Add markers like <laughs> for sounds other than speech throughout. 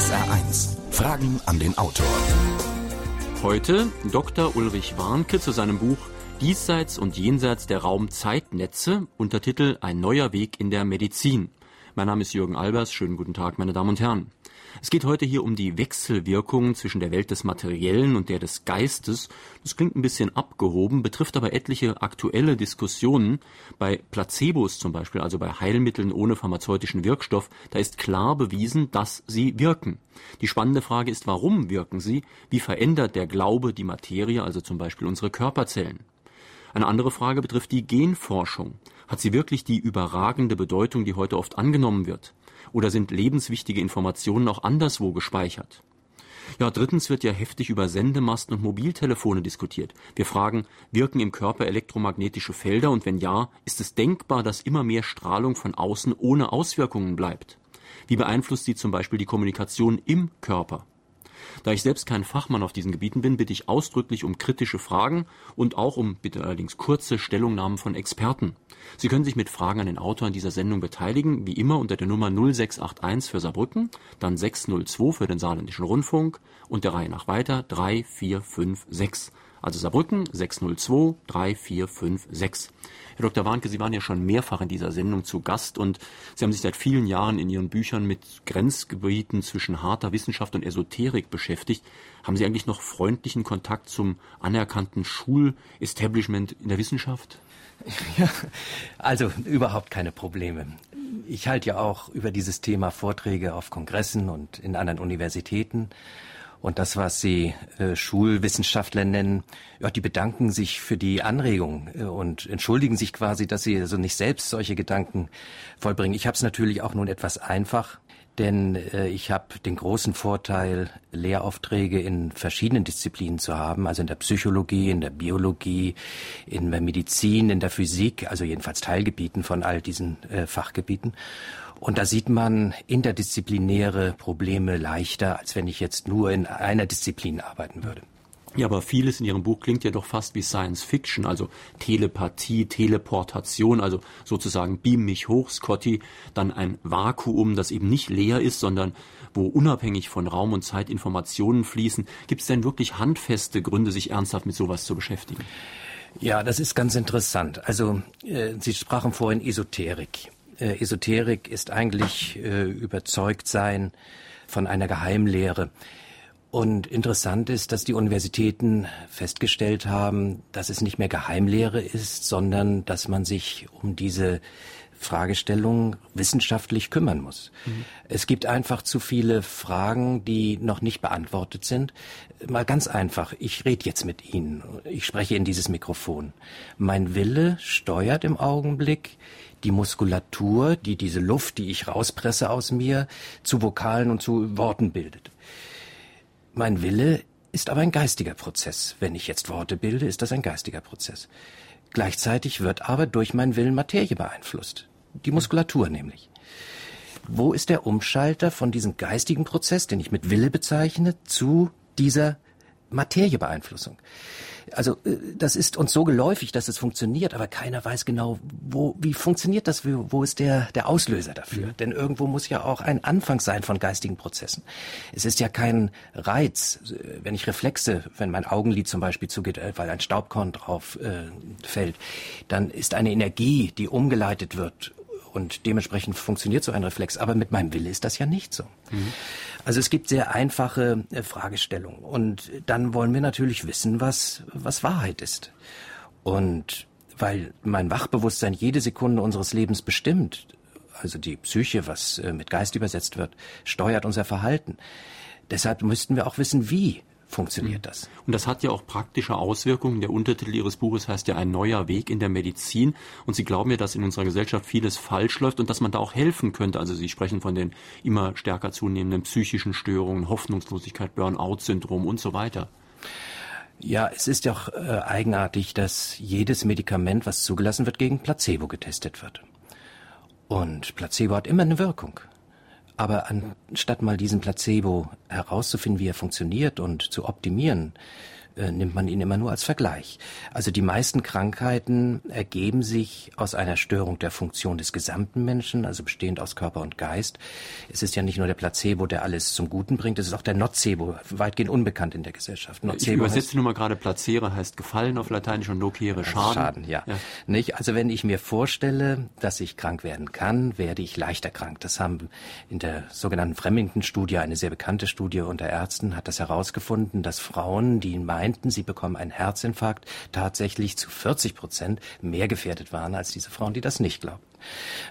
SR1. Fragen an den Autor. Heute Dr. Ulrich Warnke zu seinem Buch Diesseits und jenseits der Raumzeitnetze, Untertitel Ein neuer Weg in der Medizin. Mein Name ist Jürgen Albers. Schönen guten Tag, meine Damen und Herren. Es geht heute hier um die Wechselwirkungen zwischen der Welt des Materiellen und der des Geistes. Das klingt ein bisschen abgehoben, betrifft aber etliche aktuelle Diskussionen. Bei Placebos zum Beispiel, also bei Heilmitteln ohne pharmazeutischen Wirkstoff, da ist klar bewiesen, dass sie wirken. Die spannende Frage ist, warum wirken sie? Wie verändert der Glaube die Materie, also zum Beispiel unsere Körperzellen? Eine andere Frage betrifft die Genforschung. Hat sie wirklich die überragende Bedeutung, die heute oft angenommen wird? Oder sind lebenswichtige Informationen auch anderswo gespeichert? Ja, drittens wird ja heftig über Sendemasten und Mobiltelefone diskutiert. Wir fragen, wirken im Körper elektromagnetische Felder und wenn ja, ist es denkbar, dass immer mehr Strahlung von außen ohne Auswirkungen bleibt? Wie beeinflusst sie zum Beispiel die Kommunikation im Körper? Da ich selbst kein Fachmann auf diesen Gebieten bin, bitte ich ausdrücklich um kritische Fragen und auch um bitte allerdings kurze Stellungnahmen von Experten. Sie können sich mit Fragen an den Autor in dieser Sendung beteiligen, wie immer unter der Nummer 0681 für Saarbrücken, dann 602 für den Saarländischen Rundfunk und der Reihe nach weiter 3456. Also Saarbrücken 602 3456. Herr Dr. Warnke, Sie waren ja schon mehrfach in dieser Sendung zu Gast und Sie haben sich seit vielen Jahren in Ihren Büchern mit Grenzgebieten zwischen harter Wissenschaft und Esoterik beschäftigt. Haben Sie eigentlich noch freundlichen Kontakt zum anerkannten Schulestablishment in der Wissenschaft? <laughs> Ja, also überhaupt keine Probleme. Ich halte ja auch über dieses Thema Vorträge auf Kongressen und in anderen Universitäten. Und das, was Sie äh, Schulwissenschaftler nennen, ja, die bedanken sich für die Anregung äh, und entschuldigen sich quasi, dass sie also nicht selbst solche Gedanken vollbringen. Ich habe es natürlich auch nun etwas einfach, denn äh, ich habe den großen Vorteil, Lehraufträge in verschiedenen Disziplinen zu haben, also in der Psychologie, in der Biologie, in der Medizin, in der Physik, also jedenfalls Teilgebieten von all diesen äh, Fachgebieten. Und da sieht man interdisziplinäre Probleme leichter, als wenn ich jetzt nur in einer Disziplin arbeiten würde. Ja, aber vieles in Ihrem Buch klingt ja doch fast wie Science Fiction, also Telepathie, Teleportation, also sozusagen beam mich hoch, Scotty, dann ein Vakuum, das eben nicht leer ist, sondern wo unabhängig von Raum und Zeit Informationen fließen. Gibt es denn wirklich handfeste Gründe, sich ernsthaft mit sowas zu beschäftigen? Ja, das ist ganz interessant. Also äh, Sie sprachen vorhin Esoterik äh, Esoterik ist eigentlich äh, überzeugt sein von einer Geheimlehre. Und interessant ist, dass die Universitäten festgestellt haben, dass es nicht mehr Geheimlehre ist, sondern dass man sich um diese Fragestellung wissenschaftlich kümmern muss. Mhm. Es gibt einfach zu viele Fragen, die noch nicht beantwortet sind. Mal ganz einfach, ich rede jetzt mit Ihnen, ich spreche in dieses Mikrofon. Mein Wille steuert im Augenblick die Muskulatur, die diese Luft, die ich rauspresse aus mir, zu Vokalen und zu Worten bildet. Mein Wille ist aber ein geistiger Prozess. Wenn ich jetzt Worte bilde, ist das ein geistiger Prozess. Gleichzeitig wird aber durch meinen Willen Materie beeinflusst. Die Muskulatur nämlich. Wo ist der Umschalter von diesem geistigen Prozess, den ich mit Wille bezeichne, zu dieser Materiebeeinflussung? Also äh, das ist uns so geläufig, dass es funktioniert, aber keiner weiß genau, wo, wie funktioniert das, wo ist der, der Auslöser dafür? Mhm. Denn irgendwo muss ja auch ein Anfang sein von geistigen Prozessen. Es ist ja kein Reiz, wenn ich Reflexe, wenn mein Augenlid zum Beispiel zugeht, äh, weil ein Staubkorn drauf äh, fällt, dann ist eine Energie, die umgeleitet wird und dementsprechend funktioniert so ein Reflex. Aber mit meinem Wille ist das ja nicht so. Mhm. Also es gibt sehr einfache äh, Fragestellungen. Und dann wollen wir natürlich wissen, was, was Wahrheit ist. Und weil mein Wachbewusstsein jede Sekunde unseres Lebens bestimmt, also die Psyche, was äh, mit Geist übersetzt wird, steuert unser Verhalten. Deshalb müssten wir auch wissen, wie funktioniert das. Und das hat ja auch praktische Auswirkungen. Der Untertitel Ihres Buches heißt ja ein neuer Weg in der Medizin. Und Sie glauben ja, dass in unserer Gesellschaft vieles falsch läuft und dass man da auch helfen könnte. Also Sie sprechen von den immer stärker zunehmenden psychischen Störungen, Hoffnungslosigkeit, Burnout-Syndrom und so weiter. Ja, es ist ja auch äh, eigenartig, dass jedes Medikament, was zugelassen wird, gegen Placebo getestet wird. Und Placebo hat immer eine Wirkung. Aber anstatt mal diesen Placebo herauszufinden, wie er funktioniert und zu optimieren, äh, nimmt man ihn immer nur als Vergleich. Also die meisten Krankheiten ergeben sich aus einer Störung der Funktion des gesamten Menschen, also bestehend aus Körper und Geist. Es ist ja nicht nur der Placebo, der alles zum Guten bringt, es ist auch der Nocebo, weitgehend unbekannt in der Gesellschaft. Nocebo ich übersetze nur mal gerade Placere heißt gefallen auf Lateinisch und nocere Schaden. Schaden, ja. ja. Nicht? Also wenn ich mir vorstelle, dass ich krank werden kann, werde ich leichter krank. Das haben in der sogenannten Fremington-Studie, eine sehr bekannte Studie unter Ärzten, hat das herausgefunden, dass Frauen, die meinten, sie bekommen einen Herzinfarkt, tatsächlich zu 40 Prozent mehr gefährdet waren als diese Frauen, die das nicht glaubten.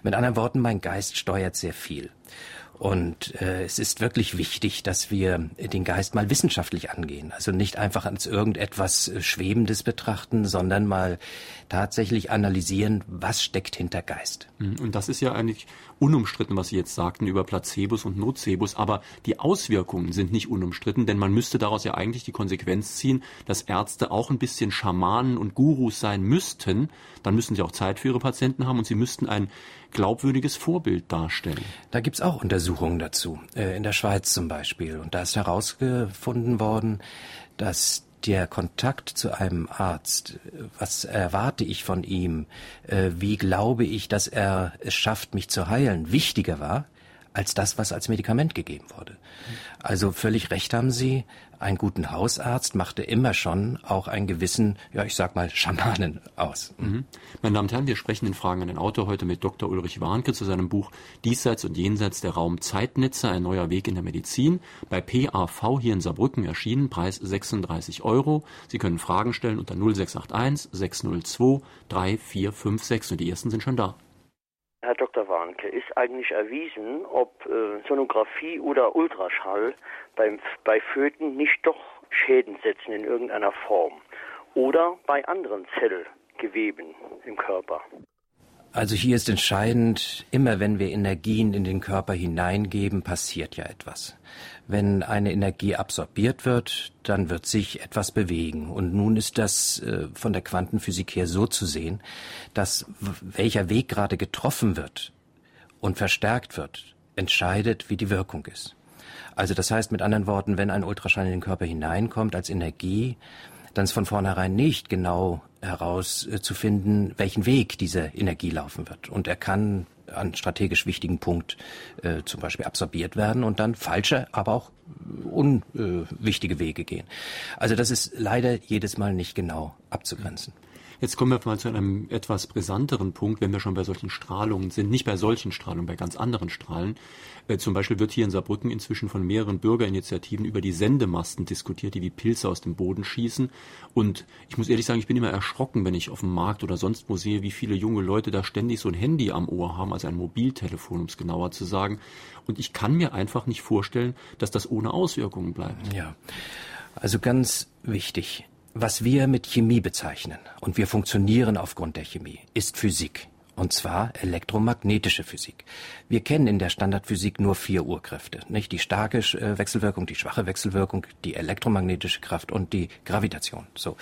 Mit anderen Worten, mein Geist steuert sehr viel. Und äh, es ist wirklich wichtig, dass wir den Geist mal wissenschaftlich angehen. Also nicht einfach als irgendetwas äh, Schwebendes betrachten, sondern mal tatsächlich analysieren, was steckt hinter Geist. Mhm. Und das ist ja eigentlich unumstritten, was Sie jetzt sagten über Placebos und Nocebos, aber die Auswirkungen sind nicht unumstritten, denn man müsste daraus ja eigentlich die Konsequenz ziehen, dass Ärzte auch ein bisschen Schamanen und Gurus sein müssten. Dann müssten sie auch Zeit für ihre Patienten haben und sie müssten ein glaubwürdiges Vorbild darstellen. Da gibt's auch Untersuchungen dazu, äh, in der Schweiz zum Beispiel. Und da ist herausgefunden worden, dass der Kontakt zu einem Arzt, was erwarte ich von ihm, äh, wie glaube ich, dass er es schafft, mich zu heilen, wichtiger war als das, was als Medikament gegeben wurde. Also völlig recht haben Sie, ein guten Hausarzt machte immer schon auch einen gewissen, ja ich sag mal, Schamanen aus. Mhm. Meine Damen und Herren, wir sprechen in Fragen an den Autor heute mit Dr. Ulrich Warnke zu seinem Buch Diesseits und Jenseits der Raumzeitnetze, ein neuer Weg in der Medizin. Bei PAV hier in Saarbrücken erschienen, Preis 36 Euro. Sie können Fragen stellen unter 0681 602 3456 und die ersten sind schon da. Herr Dr. Warnke, ist eigentlich erwiesen, ob äh, Sonographie oder Ultraschall beim, bei Föten nicht doch Schäden setzen in irgendeiner Form oder bei anderen Zellgeweben im Körper? Also hier ist entscheidend, immer wenn wir Energien in den Körper hineingeben, passiert ja etwas. Wenn eine Energie absorbiert wird, dann wird sich etwas bewegen. Und nun ist das äh, von der Quantenphysik her so zu sehen, dass welcher Weg gerade getroffen wird und verstärkt wird, entscheidet, wie die Wirkung ist. Also das heißt mit anderen Worten, wenn ein Ultraschall in den Körper hineinkommt als Energie, dann ist von vornherein nicht genau herauszufinden, welchen Weg diese Energie laufen wird. Und er kann an strategisch wichtigen Punkt äh, zum Beispiel absorbiert werden und dann falsche, aber auch unwichtige äh, Wege gehen. Also das ist leider jedes Mal nicht genau abzugrenzen. Jetzt kommen wir mal zu einem etwas brisanteren Punkt, wenn wir schon bei solchen Strahlungen sind. Nicht bei solchen Strahlungen, bei ganz anderen Strahlen. Äh, zum Beispiel wird hier in Saarbrücken inzwischen von mehreren Bürgerinitiativen über die Sendemasten diskutiert, die wie Pilze aus dem Boden schießen. Und ich muss ehrlich sagen, ich bin immer erschrocken, wenn ich auf dem Markt oder sonst wo sehe, wie viele junge Leute da ständig so ein Handy am Ohr haben, also ein Mobiltelefon, um es genauer zu sagen. Und ich kann mir einfach nicht vorstellen, dass das ohne Auswirkungen bleibt. Ja. Also ganz wichtig. Was wir mit Chemie bezeichnen, und wir funktionieren aufgrund der Chemie, ist Physik. Und zwar elektromagnetische Physik. Wir kennen in der Standardphysik nur vier Urkräfte, nicht? Die starke äh, Wechselwirkung, die schwache Wechselwirkung, die elektromagnetische Kraft und die Gravitation. So.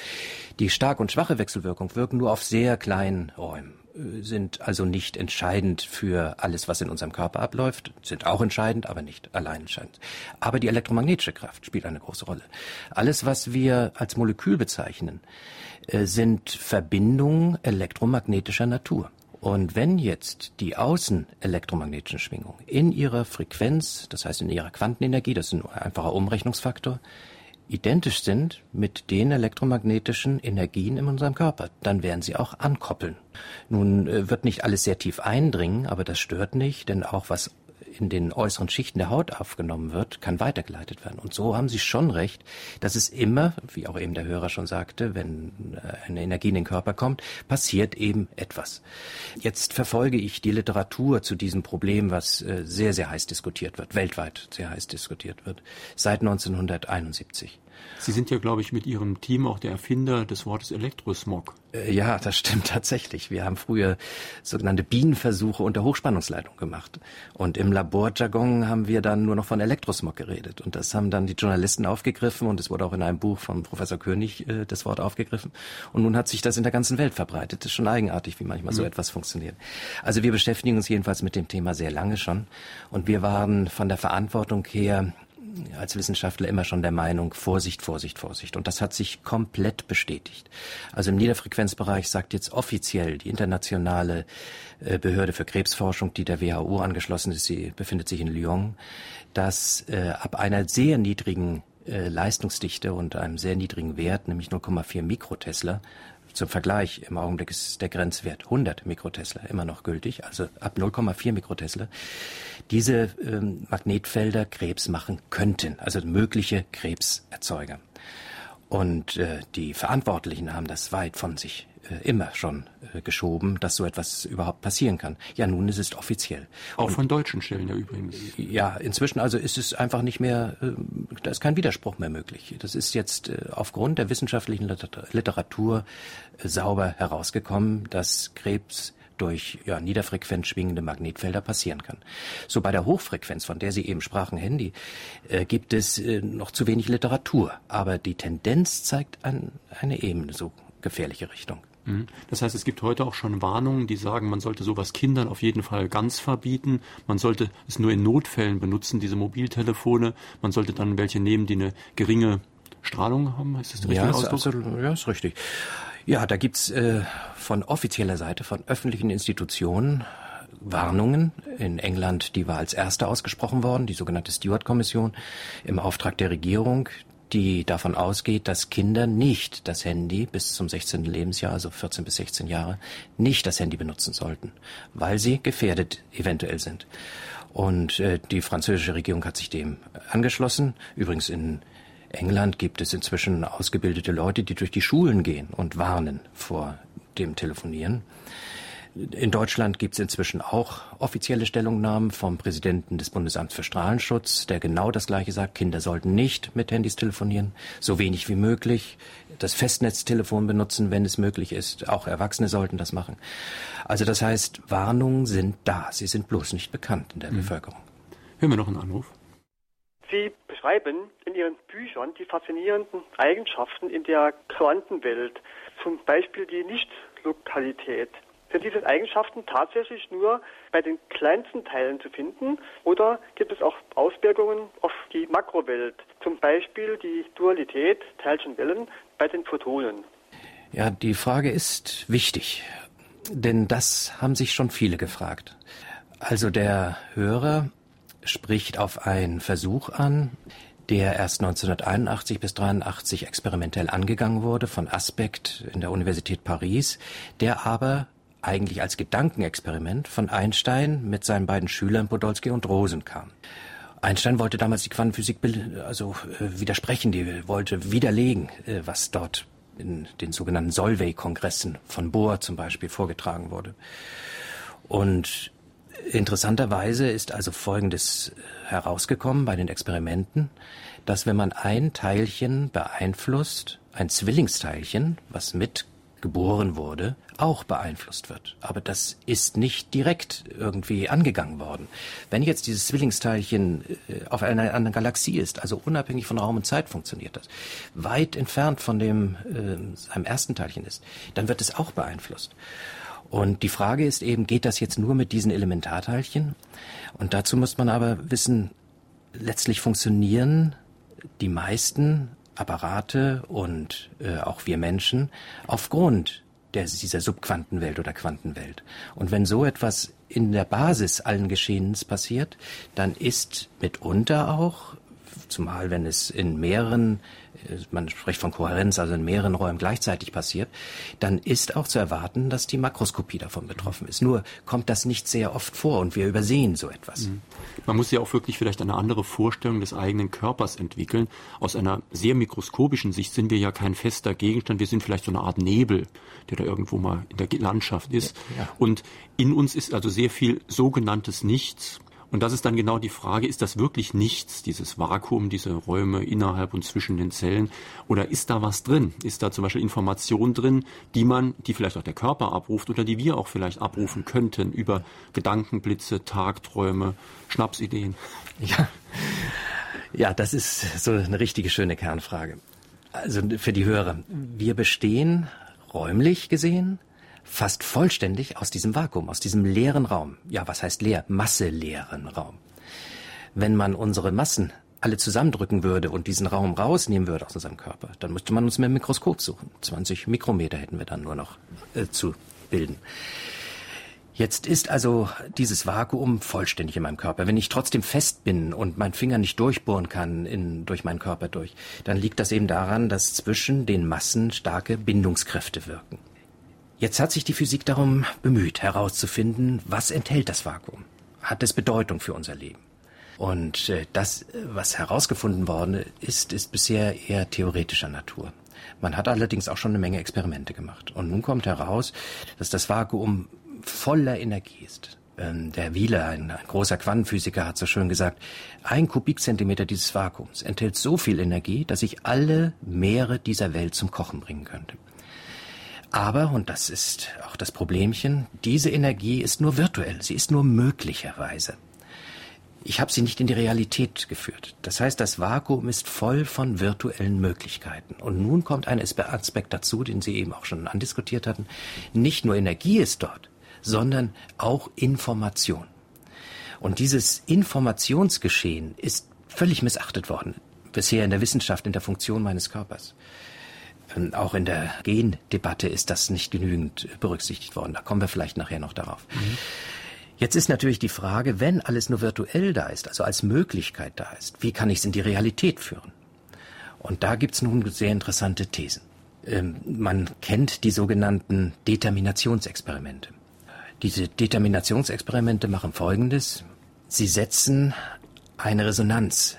Die starke und schwache Wechselwirkung wirken nur auf sehr kleinen Räumen sind also nicht entscheidend für alles, was in unserem Körper abläuft, sind auch entscheidend, aber nicht allein entscheidend. Aber die elektromagnetische Kraft spielt eine große Rolle. Alles, was wir als Molekül bezeichnen, äh, sind Verbindungen elektromagnetischer Natur. Und wenn jetzt die außen elektromagnetischen Schwingungen in ihrer Frequenz, das heißt in ihrer Quantenenergie, das ist ein einfacher Umrechnungsfaktor, identisch sind mit den elektromagnetischen Energien in unserem Körper, dann werden sie auch ankoppeln. Nun äh, wird nicht alles sehr tief eindringen, aber das stört nicht, denn auch was in den äußeren Schichten der Haut aufgenommen wird, kann weitergeleitet werden. Und so haben Sie schon recht, dass es immer, wie auch eben der Hörer schon sagte, wenn äh, eine Energie in den Körper kommt, passiert eben etwas. Jetzt verfolge ich die Literatur zu diesem Problem, was äh, sehr, sehr heiß diskutiert wird, weltweit sehr heiß diskutiert wird, seit 1971. Sie sind ja, glaube ich, mit Ihrem Team auch der Erfinder des Wortes Elektrosmog. Äh, ja, das stimmt <laughs> tatsächlich. Wir haben früher sogenannte Bienenversuche unter Hochspannungsleitung gemacht. Und im Laborjargon haben wir dann nur noch von Elektrosmog geredet. Und das haben dann die Journalisten aufgegriffen und es wurde auch in einem Buch von Professor König äh, das Wort aufgegriffen. Und nun hat sich das in der ganzen Welt verbreitet. Das ist schon eigenartig, wie manchmal mhm. so etwas funktioniert. Also wir beschäftigen uns jedenfalls mit dem Thema sehr lange schon. Und wir waren von der Verantwortung her als Wissenschaftler immer schon der Meinung, Vorsicht, Vorsicht, Vorsicht. Und das hat sich komplett bestätigt. Also im Niederfrequenzbereich sagt jetzt offiziell die internationale äh, Behörde für Krebsforschung, die der WHO angeschlossen ist, sie befindet sich in Lyon, dass äh, ab einer sehr niedrigen äh, Leistungsdichte und einem sehr niedrigen Wert, nämlich 0,4 Mikrotesla, zum Vergleich, im Augenblick ist der Grenzwert 100 Mikrotesla immer noch gültig, also ab 0,4 Mikrotesla, diese ähm, Magnetfelder Krebs machen könnten, also mögliche Krebserzeuger. Und äh, die Verantwortlichen haben das weit von sich immer schon äh, geschoben, dass so etwas überhaupt passieren kann. Ja, nun ist es offiziell. Auch Und, von deutschen Stellen ja übrigens. Ja, inzwischen also ist es einfach nicht mehr, äh, da ist kein Widerspruch mehr möglich. Das ist jetzt aufgrund der wissenschaftlichen Literatur sauber herausgekommen, dass Krebs durch ja, niederfrequent schwingende Magnetfelder passieren kann. So bei der Hochfrequenz, von der Sie eben sprachen, Handy, äh, gibt es äh, noch zu wenig Literatur. Aber die Tendenz zeigt an eine ebenso gefährliche Richtung. Mhm. Das heißt, es gibt heute auch schon Warnungen, die sagen, man sollte sowas Kindern auf jeden Fall ganz verbieten. Man sollte es nur in Notfällen benutzen, diese Mobiltelefone. Man sollte dann welche nehmen, die eine geringe Strahlung haben. Ist das der richtige ja, Ausdruck? Absolut, ja, ist richtig. Ja, da gibt's äh, von offizieller Seite, von öffentlichen Institutionen Warnungen. In England, die war als erste ausgesprochen worden, die sogenannte Stewart-Kommission im Auftrag der Regierung, die davon ausgeht, dass Kinder nicht das Handy bis zum 16. Lebensjahr, also 14 bis 16 Jahre, nicht das Handy benutzen sollten, weil sie gefährdet eventuell sind. Und äh, die französische Regierung hat sich dem angeschlossen. Übrigens in England gibt es inzwischen ausgebildete Leute, die durch die Schulen gehen und warnen vor dem Telefonieren. In Deutschland gibt es inzwischen auch offizielle Stellungnahmen vom Präsidenten des Bundesamts für Strahlenschutz, der genau das Gleiche sagt. Kinder sollten nicht mit Handys telefonieren, so wenig wie möglich. Das Festnetztelefon benutzen, wenn es möglich ist. Auch Erwachsene sollten das machen. Also das heißt, Warnungen sind da. Sie sind bloß nicht bekannt in der mhm. Bevölkerung. Hören wir noch einen Anruf. Sie beschreiben in Ihren Büchern die faszinierenden Eigenschaften in der Quantenwelt, zum Beispiel die Nichtlokalität. Sind diese Eigenschaften tatsächlich nur bei den kleinsten Teilen zu finden oder gibt es auch Auswirkungen auf die Makrowelt, zum Beispiel die Dualität Teilchenwellen bei den Photonen? Ja, die Frage ist wichtig, denn das haben sich schon viele gefragt. Also der Hörer spricht auf einen Versuch an, der erst 1981 bis 83 experimentell angegangen wurde von Aspect in der Universität Paris, der aber eigentlich als Gedankenexperiment von Einstein mit seinen beiden Schülern Podolsky und Rosen kam. Einstein wollte damals die Quantenphysik also äh, widersprechen, die wollte widerlegen, äh, was dort in den sogenannten Solvay-Kongressen von Bohr zum Beispiel vorgetragen wurde. Und Interessanterweise ist also Folgendes äh, herausgekommen bei den Experimenten, dass wenn man ein Teilchen beeinflusst, ein Zwillingsteilchen, was mit geboren wurde, auch beeinflusst wird. Aber das ist nicht direkt irgendwie angegangen worden. Wenn jetzt dieses Zwillingsteilchen äh, auf einer anderen Galaxie ist, also unabhängig von Raum und Zeit funktioniert das, weit entfernt von dem äh, seinem ersten Teilchen ist, dann wird es auch beeinflusst. Und die Frage ist eben, geht das jetzt nur mit diesen Elementarteilchen? Und dazu muss man aber wissen, letztlich funktionieren die meisten Apparate und äh, auch wir Menschen aufgrund der, dieser Subquantenwelt oder Quantenwelt. Und wenn so etwas in der Basis allen Geschehens passiert, dann ist mitunter auch, zumal wenn es in mehreren man spricht von Kohärenz, also in mehreren Räumen gleichzeitig passiert, dann ist auch zu erwarten, dass die Makroskopie davon betroffen ist. Nur kommt das nicht sehr oft vor und wir übersehen so etwas. Mhm. Man muss ja auch wirklich vielleicht eine andere Vorstellung des eigenen Körpers entwickeln. Aus einer sehr mikroskopischen Sicht sind wir ja kein fester Gegenstand. Wir sind vielleicht so eine Art Nebel, der da irgendwo mal in der Landschaft ist. Ja, ja. Und in uns ist also sehr viel sogenanntes Nichts. Und das ist dann genau die Frage, ist das wirklich nichts, dieses Vakuum, diese Räume innerhalb und zwischen den Zellen? Oder ist da was drin? Ist da zum Beispiel Information drin, die man, die vielleicht auch der Körper abruft oder die wir auch vielleicht abrufen könnten über Gedankenblitze, Tagträume, Schnapsideen? Ja. Ja, das ist so eine richtige schöne Kernfrage. Also für die Hörer. Wir bestehen räumlich gesehen fast vollständig aus diesem Vakuum, aus diesem leeren Raum. Ja, was heißt leer? Masseleeren Raum. Wenn man unsere Massen alle zusammendrücken würde und diesen Raum rausnehmen würde aus unserem Körper, dann müsste man uns mit dem Mikroskop suchen. 20 Mikrometer hätten wir dann nur noch äh, zu bilden. Jetzt ist also dieses Vakuum vollständig in meinem Körper. Wenn ich trotzdem fest bin und mein Finger nicht durchbohren kann in, durch meinen Körper durch, dann liegt das eben daran, dass zwischen den Massen starke Bindungskräfte wirken. Jetzt hat sich die Physik darum bemüht, herauszufinden, was enthält das Vakuum? Hat es Bedeutung für unser Leben? Und äh, das, was herausgefunden worden ist, ist bisher eher theoretischer Natur. Man hat allerdings auch schon eine Menge Experimente gemacht. Und nun kommt heraus, dass das Vakuum voller Energie ist. Ähm, der Wieler, ein, ein, großer Quantenphysiker, hat so schön gesagt, ein Kubikzentimeter dieses Vakuums enthält so viel Energie, dass ich alle Meere dieser Welt zum Kochen bringen könnte. Aber, und das ist auch das Problemchen, diese Energie ist nur virtuell, sie ist nur möglicherweise. Ich habe sie nicht in die Realität geführt. Das heißt, das Vakuum ist voll von virtuellen Möglichkeiten. Und nun kommt ein Aspekt dazu, den Sie eben auch schon andiskutiert hatten. Nicht nur Energie ist dort, sondern auch Information. Und dieses Informationsgeschehen ist völlig missachtet worden, bisher in der Wissenschaft, in der Funktion meines Körpers. Ähm, auch in der Gendebatte ist das nicht genügend berücksichtigt worden. Da kommen wir vielleicht nachher noch darauf. Mhm. Jetzt ist natürlich die Frage, wenn alles nur virtuell da ist, also als Möglichkeit da ist, wie kann ich es in die Realität führen? Und da gibt es nun sehr interessante Thesen. Ähm, man kennt die sogenannten Determinationsexperimente. Diese Determinationsexperimente machen Folgendes. Sie setzen eine Resonanz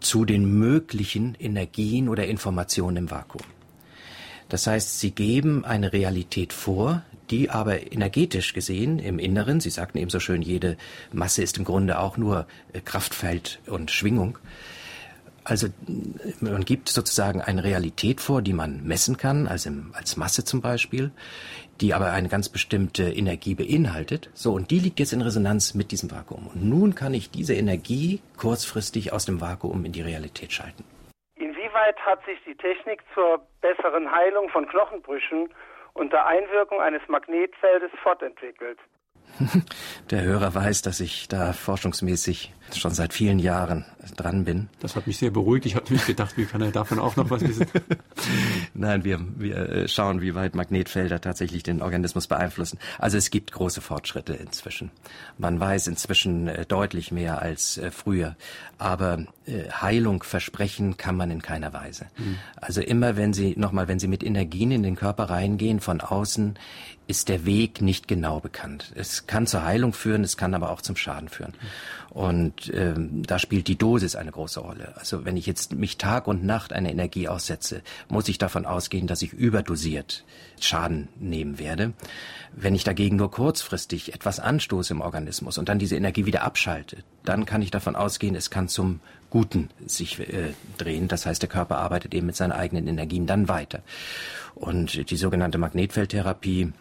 zu den möglichen Energien oder Informationen im Vakuum. Das heißt, sie geben eine Realität vor, die aber energetisch gesehen im Inneren, Sie sagten eben so schön, jede Masse ist im Grunde auch nur äh, Kraftfeld und Schwingung, also man gibt sozusagen eine Realität vor, die man messen kann, also als Masse zum Beispiel, die aber eine ganz bestimmte Energie beinhaltet. So, und die liegt jetzt in Resonanz mit diesem Vakuum. Und nun kann ich diese Energie kurzfristig aus dem Vakuum in die Realität schalten. Inwieweit hat sich die Technik zur besseren Heilung von Knochenbrüchen unter Einwirkung eines Magnetfeldes fortentwickelt? <laughs> Der Hörer weiß, dass ich da forschungsmäßig schon seit vielen Jahren dran bin. Das hat mich sehr beruhigt. Ich hatte mich gedacht, wie kann er davon auch noch was wissen? <laughs> Nein, wir, wir äh, schauen, wie weit Magnetfelder tatsächlich den Organismus beeinflussen. Also es gibt große Fortschritte inzwischen. Man weiß inzwischen äh, deutlich mehr als äh, früher. Aber Heilung versprechen kann man in keiner Weise. Mhm. Also immer, wenn Sie, nochmal, wenn Sie mit Energien in den Körper reingehen, von außen, ist der Weg nicht genau bekannt. Es kann zur Heilung führen, es kann aber auch zum Schaden führen. Und ähm, da spielt die Dosis eine große Rolle. Also wenn ich jetzt mich Tag und Nacht einer Energie aussetze, muss ich davon ausgehen, dass ich überdosiert Schaden nehmen werde. Wenn ich dagegen nur kurzfristig etwas anstoße im Organismus und dann diese Energie wieder abschalte, dann kann ich davon ausgehen, es kann zum Guten sich äh, drehen. Das heißt, der Körper arbeitet eben mit seinen eigenen Energien dann weiter. Und die sogenannte Magnetfeldtherapie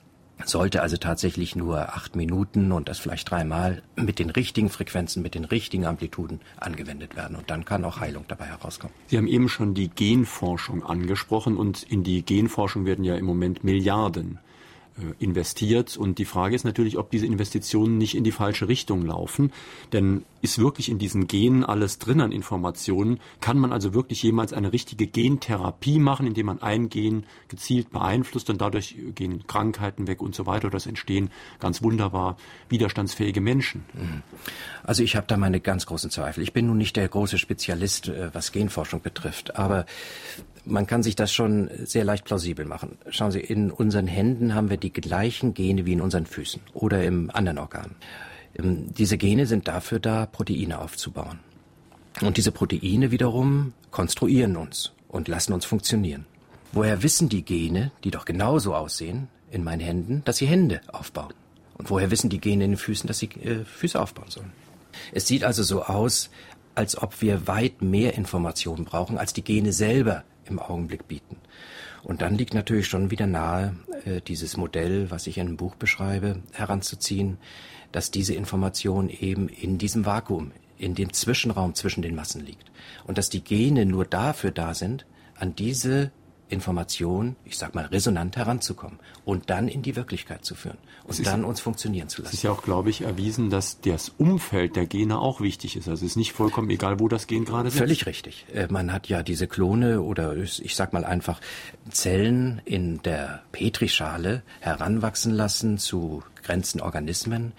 sollte also tatsächlich nur acht Minuten und das vielleicht dreimal mit den richtigen Frequenzen, mit den richtigen Amplituden angewendet werden. Und dann kann auch Heilung dabei herauskommen. Sie haben eben schon die Genforschung angesprochen und in die Genforschung werden ja im Moment Milliarden investiert. Und die Frage ist natürlich, ob diese Investitionen nicht in die falsche Richtung laufen. Denn ist wirklich in diesen Genen alles drin an Informationen? Kann man also wirklich jemals eine richtige Gentherapie machen, indem man ein Gen gezielt beeinflusst und dadurch gehen Krankheiten weg und so weiter? Es entstehen ganz wunderbar widerstandsfähige Menschen? Mhm. Also ich habe da meine ganz großen Zweifel. Ich bin nun nicht der große Spezialist, äh, was Genforschung betrifft. Aber man kann sich das schon sehr leicht plausibel machen. Schauen Sie, in unseren Händen haben wir die gleichen Gene wie in unseren Füßen oder im anderen Organ. Ähm, diese Gene sind dafür da, Proteine aufzubauen. Und diese Proteine wiederum konstruieren uns und lassen uns funktionieren. Woher wissen die Gene, die doch genauso aussehen, in meinen Händen, dass sie Hände aufbauen? Und woher wissen die Gene in den Füßen, dass sie äh, Füße aufbauen sollen? Es sieht also so aus, als ob wir weit mehr Informationen brauchen, als die Gene selber im Augenblick bieten. Und dann liegt natürlich schon wieder nahe, äh, dieses Modell, was ich in einem Buch beschreibe, heranzuziehen, dass diese Information eben in diesem Vakuum, in dem Zwischenraum zwischen den Massen liegt. Und dass die Gene nur dafür da sind, an diese Information, ich sag mal, resonant heranzukommen und dann in die Wirklichkeit zu führen und ist, dann uns funktionieren zu lassen. Es ist ja auch, glaube ich, erwiesen, dass das Umfeld der Gene auch wichtig ist. Also es ist nicht vollkommen egal, wo das Gen gerade sitzt. Völlig richtig. Äh, man hat ja diese Klone oder ich sag mal einfach Zellen in der Petrischale heranwachsen lassen zu begrenzten Organismen,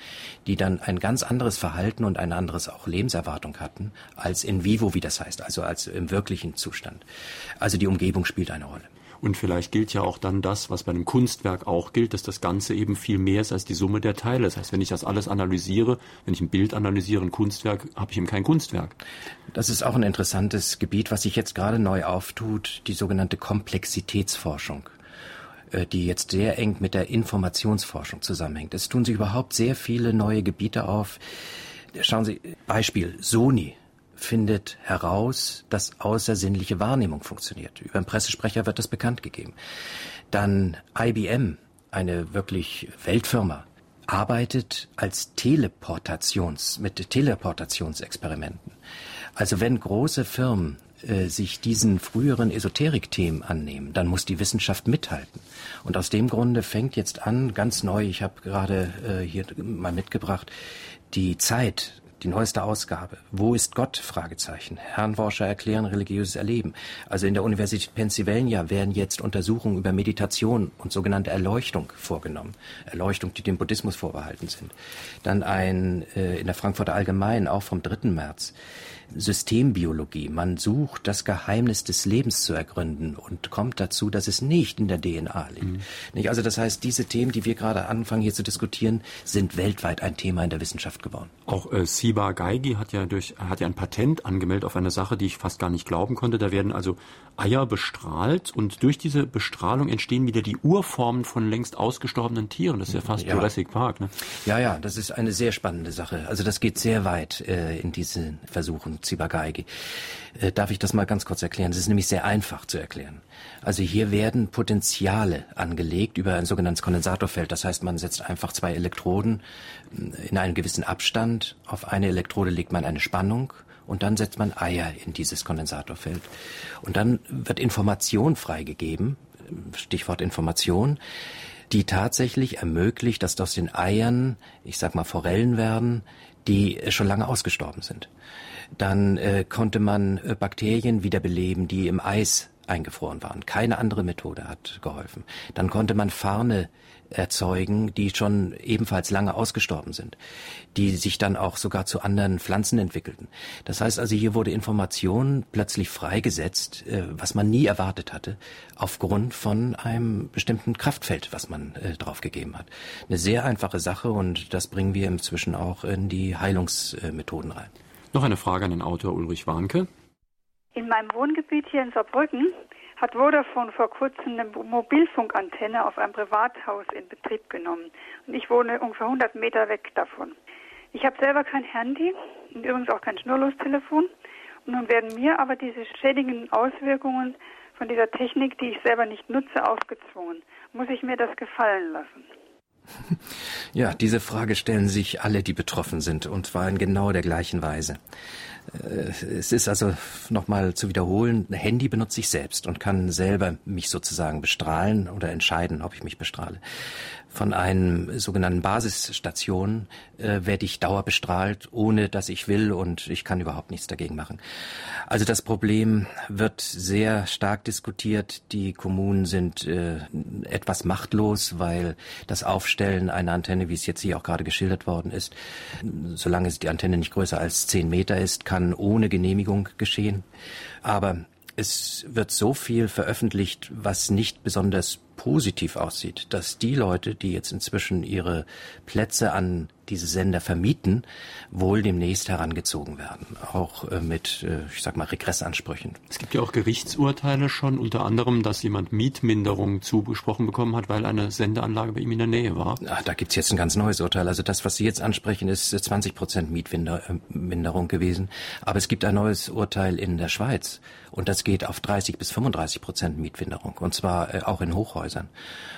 die dann ein ganz anderes Verhalten und eine anderes auch Lebenserwartung hatten, als in vivo, wie das heißt, also als im wirklichen Zustand. Also die Umgebung spielt eine Rolle. Und vielleicht gilt ja auch dann das, was bei einem Kunstwerk auch gilt, dass das Ganze eben viel mehr ist als die Summe der Teile. Das heißt, wenn ich das alles analysiere, wenn ich ein Bild analysiere, ein Kunstwerk, habe ich eben kein Kunstwerk. Das ist auch ein interessantes Gebiet, was sich jetzt gerade neu auftut, die sogenannte Komplexitätsforschung. Äh, die jetzt sehr eng mit der Informationsforschung zusammenhängt. Es tun sich überhaupt sehr viele neue Gebiete auf. Schauen Sie, Beispiel Sony findet heraus, dass außersinnliche Wahrnehmung funktioniert. Über einen Pressesprecher wird das bekannt gegeben. Dann IBM, eine wirklich Weltfirma, arbeitet als Teleportations, mit Teleportationsexperimenten. Also wenn große Firmen äh, sich diesen früheren Esoterik-Themen annehmen, dann muss die Wissenschaft mithalten. Und aus dem Grunde fängt jetzt an, ganz neu, ich habe gerade äh, hier mal mitgebracht, die Zeit, die neueste Ausgabe. Wo ist Gott? Fragezeichen. Herrenforscher erklären religiöses Erleben. Also in der Universität Pennsylvania werden jetzt Untersuchungen über Meditation und sogenannte Erleuchtung vorgenommen. Erleuchtung, die dem Buddhismus vorbehalten sind. Dann ein äh, in der Frankfurter Allgemein, auch vom 3. März, Systembiologie. Man sucht das Geheimnis des Lebens zu ergründen und kommt dazu, dass es nicht in der DNA liegt. Mhm. Also das heißt, diese Themen, die wir gerade anfangen hier zu diskutieren, sind weltweit ein Thema in der Wissenschaft geworden. Auch äh, Siba Geigi hat ja durch hat ja ein Patent angemeldet auf eine Sache, die ich fast gar nicht glauben konnte. Da werden also Eier bestrahlt und durch diese Bestrahlung entstehen wieder die Urformen von längst ausgestorbenen Tieren. Das ist ja fast ja. Jurassic Park. Ne? Ja, ja, das ist eine sehr spannende Sache. Also das geht sehr weit äh, in diesen Versuchen Zibageige. Äh, darf ich das mal ganz kurz erklären? Das ist nämlich sehr einfach zu erklären. Also hier werden Potenziale angelegt über ein sogenanntes Kondensatorfeld. Das heißt, man setzt einfach zwei Elektroden äh, in einem gewissen Abstand. Auf eine Elektrode legt man eine Spannung und dann setzt man Eier in dieses Kondensatorfeld. Und dann wird Information freigegeben, Stichwort Information, die tatsächlich ermöglicht, dass aus den Eiern, ich sag mal Forellen werden, die schon lange ausgestorben sind. Dann äh, konnte man äh, Bakterien wiederbeleben, die im Eis eingefroren waren. Keine andere Methode hat geholfen. Dann konnte man Farne erzeugen, die schon ebenfalls lange ausgestorben sind, die sich dann auch sogar zu anderen Pflanzen entwickelten. Das heißt also, hier wurde Information plötzlich freigesetzt, äh, was man nie erwartet hatte, aufgrund von einem bestimmten Kraftfeld, was man äh, draufgegeben hat. Eine sehr einfache Sache und das bringen wir inzwischen auch in die Heilungsmethoden rein. Noch eine Frage an den Autor Ulrich Warnke. In meinem Wohngebiet hier in Saarbrücken hat Vodafone vor kurzem eine Mobilfunkantenne auf einem Privathaus in Betrieb genommen. Und ich wohne ungefähr 100 Meter weg davon. Ich habe selber kein Handy und übrigens auch kein Schnurlostelefon. Und nun werden mir aber diese schädigenden Auswirkungen von dieser Technik, die ich selber nicht nutze, aufgezwungen. Muss ich mir das gefallen lassen? <laughs> Ja, diese Frage stellen sich alle, die betroffen sind, und zwar in genau der gleichen Weise. Äh, es ist also nochmal zu wiederholen, ein Handy benutze ich selbst und kann selber mich sozusagen bestrahlen oder entscheiden, ob ich mich bestrahle. Von einem sogenannten Basisstation äh, werde ich dauerbestrahlt, ohne dass ich will und ich kann überhaupt nichts dagegen machen. Also das Problem wird sehr stark diskutiert. Die Kommunen sind äh, etwas machtlos, weil das Aufstellen einer Antenne, wie es jetzt hier auch gerade geschildert worden ist, solange die Antenne nicht größer als zehn Meter ist, kann ohne Genehmigung geschehen. Aber es wird so viel veröffentlicht, was nicht besonders positiv aussieht, dass die Leute, die jetzt inzwischen ihre Plätze an diese Sender vermieten, wohl demnächst herangezogen werden, auch äh, mit, äh, ich sag mal, Regressansprüchen. Es gibt ja auch Gerichtsurteile schon, unter anderem, dass jemand Mietminderung zugesprochen bekommen hat, weil eine Sendeanlage bei ihm in der Nähe war. Ach, da gibt's jetzt ein ganz neues Urteil. Also das, was Sie jetzt ansprechen, ist 20 äh, Prozent Mietminderung gewesen. Aber es gibt ein neues Urteil in der Schweiz und das geht auf 30 bis 35 Prozent Mietminderung und zwar auch in Hochhäusern.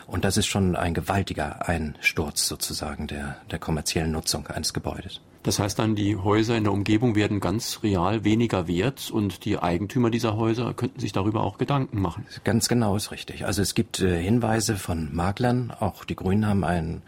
Und das ist schon ein gewaltiger Einsturz sozusagen der, der kommerziellen Nutzung eines Gebäudes. Das heißt dann, die Häuser in der Umgebung werden ganz real weniger wert und die Eigentümer dieser Häuser könnten sich darüber auch Gedanken machen. Ganz genau ist richtig. Also es gibt äh, Hinweise von Maklern, auch die Grünen haben ein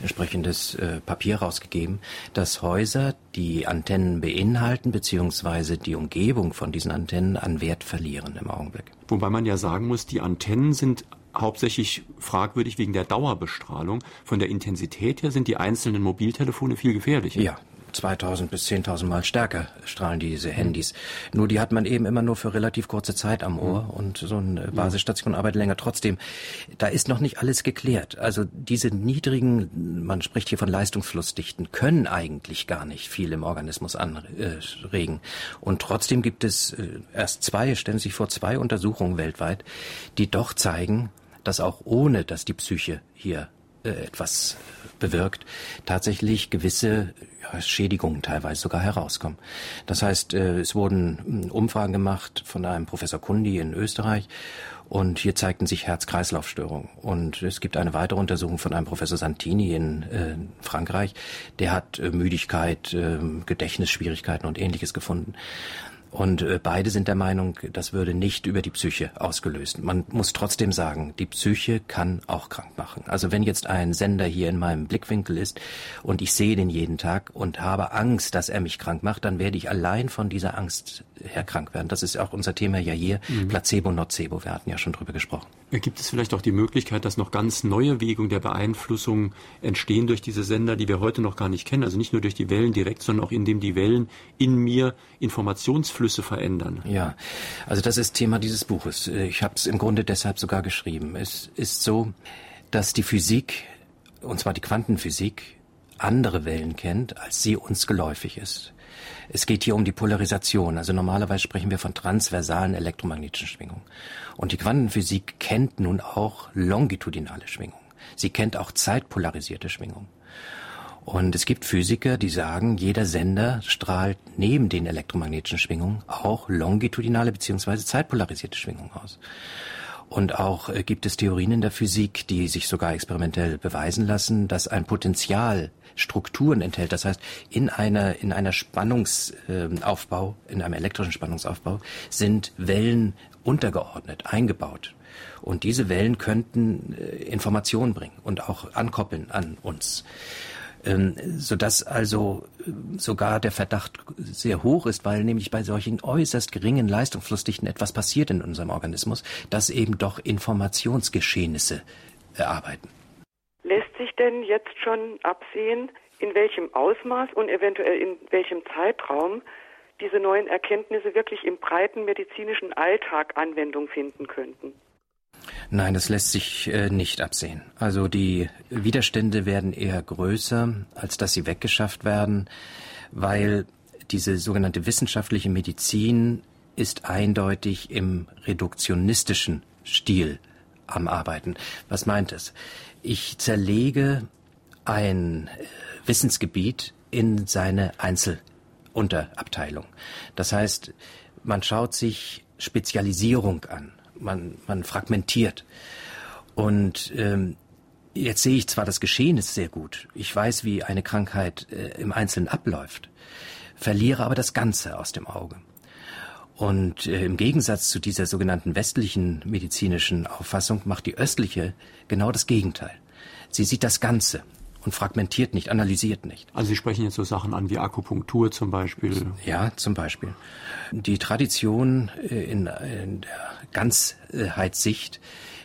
entsprechendes äh, Papier rausgegeben, dass Häuser, die Antennen beinhalten, beziehungsweise die Umgebung von diesen Antennen an Wert verlieren im Augenblick. Wobei man ja sagen muss, die Antennen sind hauptsächlich fragwürdig wegen der Dauerbestrahlung. Von der Intensität her sind die einzelnen Mobiltelefone viel gefährlicher. Ja, 2000 bis 10.000 Mal stärker strahlen diese Handys. Nur die hat man eben immer nur für relativ kurze Zeit am Ohr und so eine Basisstation arbeitet länger. Trotzdem, da ist noch nicht alles geklärt. Also diese niedrigen, man spricht hier von Leistungsflussdichten, können eigentlich gar nicht viel im Organismus anregen. Und trotzdem gibt es äh, erst zwei, stellen Sie sich vor, zwei Untersuchungen weltweit, die doch zeigen, dass auch ohne, dass die Psyche hier äh, etwas bewirkt, tatsächlich gewisse Schädigungen teilweise sogar herauskommen. Das heißt, äh, es wurden hm, Umfragen gemacht von einem Professor Kundi in Österreich und hier zeigten sich Herz-Kreislauf-Störungen. Und es gibt eine weitere Untersuchung von einem Professor Santini in äh, Frankreich. Der hat äh, Müdigkeit, äh, Gedächtnisschwierigkeiten und ähnliches gefunden. Und äh, beide sind der Meinung, das würde nicht über die Psyche ausgelöst. Man muss trotzdem sagen, die Psyche kann auch krank machen. Also wenn jetzt ein Sender hier in meinem Blickwinkel ist und ich sehe den jeden Tag und habe Angst, dass er mich krank macht, dann werde ich allein von dieser Angst her krank werden. Das ist auch unser Thema ja hier, mhm. Placebo, Nocebo. Wir hatten ja schon drüber gesprochen. Gibt es vielleicht auch die Möglichkeit, dass noch ganz neue Wegungen der Beeinflussung entstehen durch diese Sender, die wir heute noch gar nicht kennen? Also nicht nur durch die Wellen direkt, sondern auch indem die Wellen in mir Informationsflüsse verändern. Ja, also das ist Thema dieses Buches. Ich habe es im Grunde deshalb sogar geschrieben. Es ist so, dass die Physik, und zwar die Quantenphysik, andere Wellen kennt, als sie uns geläufig ist. Es geht hier um die Polarisation. Also normalerweise sprechen wir von transversalen elektromagnetischen Schwingungen. Und die Quantenphysik kennt nun auch longitudinale Schwingungen. Sie kennt auch zeitpolarisierte Schwingungen. Und es gibt Physiker, die sagen, jeder Sender strahlt neben den elektromagnetischen Schwingungen auch longitudinale bzw. zeitpolarisierte Schwingungen aus. Und auch äh, gibt es Theorien in der Physik, die sich sogar experimentell beweisen lassen, dass ein Potenzial Strukturen enthält. Das heißt, in einer, in einer Spannungsaufbau, in einem elektrischen Spannungsaufbau sind Wellen untergeordnet, eingebaut. Und diese Wellen könnten äh, Informationen bringen und auch ankoppeln an uns. Ähm, sodass also äh, sogar der Verdacht sehr hoch ist, weil nämlich bei solchen äußerst geringen Leistungsflussdichten etwas passiert in unserem Organismus, dass eben doch Informationsgeschehnisse erarbeiten. Lässt sich denn jetzt schon absehen, in welchem Ausmaß und eventuell in welchem Zeitraum diese neuen Erkenntnisse wirklich im breiten medizinischen Alltag Anwendung finden könnten? Nein, das lässt sich äh, nicht absehen. Also die Widerstände werden eher größer, als dass sie weggeschafft werden, weil diese sogenannte wissenschaftliche Medizin ist eindeutig im reduktionistischen Stil am Arbeiten. Was meint es? Ich zerlege ein äh, Wissensgebiet in seine Einzelunterabteilung. Das heißt, man schaut sich Spezialisierung an man, man fragmentiert. Und ähm, jetzt sehe ich zwar, das Geschehen ist sehr gut. Ich weiß, wie eine Krankheit äh, im Einzelnen abläuft, verliere aber das Ganze aus dem Auge. Und äh, im Gegensatz zu dieser sogenannten westlichen medizinischen Auffassung macht die östliche genau das Gegenteil. Sie sieht das Ganze und fragmentiert nicht, analysiert nicht. Also Sie sprechen jetzt so Sachen an wie Akupunktur zum Beispiel. Ja, zum Beispiel. Die Tradition äh, in, in der Ganzheitssicht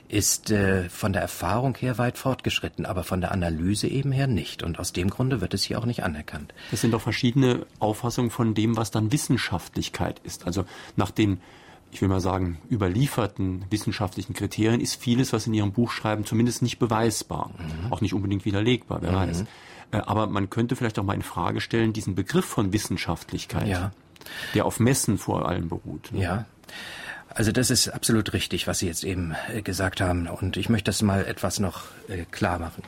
ist äh, von der Erfahrung her weit fortgeschritten, aber von der Analyse eben her nicht. Und aus dem Grunde wird es hier auch nicht anerkannt. Es sind doch verschiedene Auffassungen von dem, was dann Wissenschaftlichkeit ist. Also nach den ich will mal sagen, überlieferten wissenschaftlichen Kriterien ist vieles, was in Ihrem Buch schreiben, zumindest nicht beweisbar. Mhm. Auch nicht unbedingt widerlegbar, wer mhm. weiß. Äh, aber man könnte vielleicht auch mal in Frage stellen, diesen Begriff von Wissenschaftlichkeit, ja. der auf Messen vor allem beruht. Ne? Ja. Also das ist absolut richtig, was Sie jetzt eben äh, gesagt haben. Und ich möchte das mal etwas noch äh, klar machen.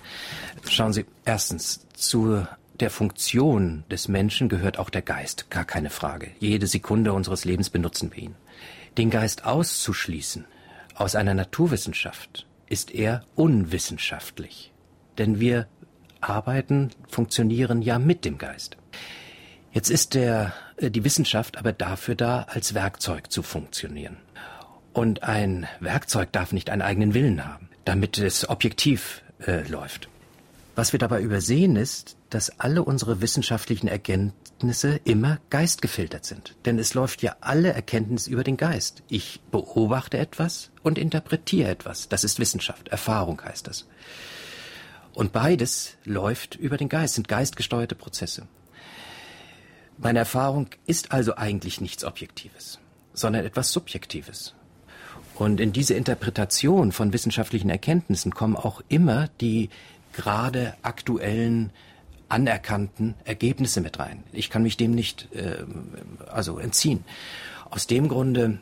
Schauen Sie, erstens, zu der Funktion des Menschen gehört auch der Geist, gar keine Frage. Jede Sekunde unseres Lebens benutzen wir ihn. Den Geist auszuschließen aus einer Naturwissenschaft ist eher unwissenschaftlich. Denn wir arbeiten, funktionieren ja mit dem Geist. Jetzt ist der, äh, die Wissenschaft aber dafür da, als Werkzeug zu funktionieren. Und ein Werkzeug darf nicht einen eigenen Willen haben, damit es objektiv äh, läuft. Was wir dabei übersehen ist, dass alle unsere wissenschaftlichen Erkenntnisse immer geistgefiltert sind. Denn es läuft ja alle Erkenntnis über den Geist. Ich beobachte etwas und interpretiere etwas. Das ist Wissenschaft. Erfahrung heißt das. Und beides läuft über den Geist, sind geistgesteuerte Prozesse. Meine Erfahrung ist also eigentlich nichts Objektives, sondern etwas Subjektives. Und in diese Interpretation von wissenschaftlichen Erkenntnissen kommen auch immer die gerade aktuellen anerkannten Ergebnisse mit rein. Ich kann mich dem nicht äh, also entziehen. Aus dem Grunde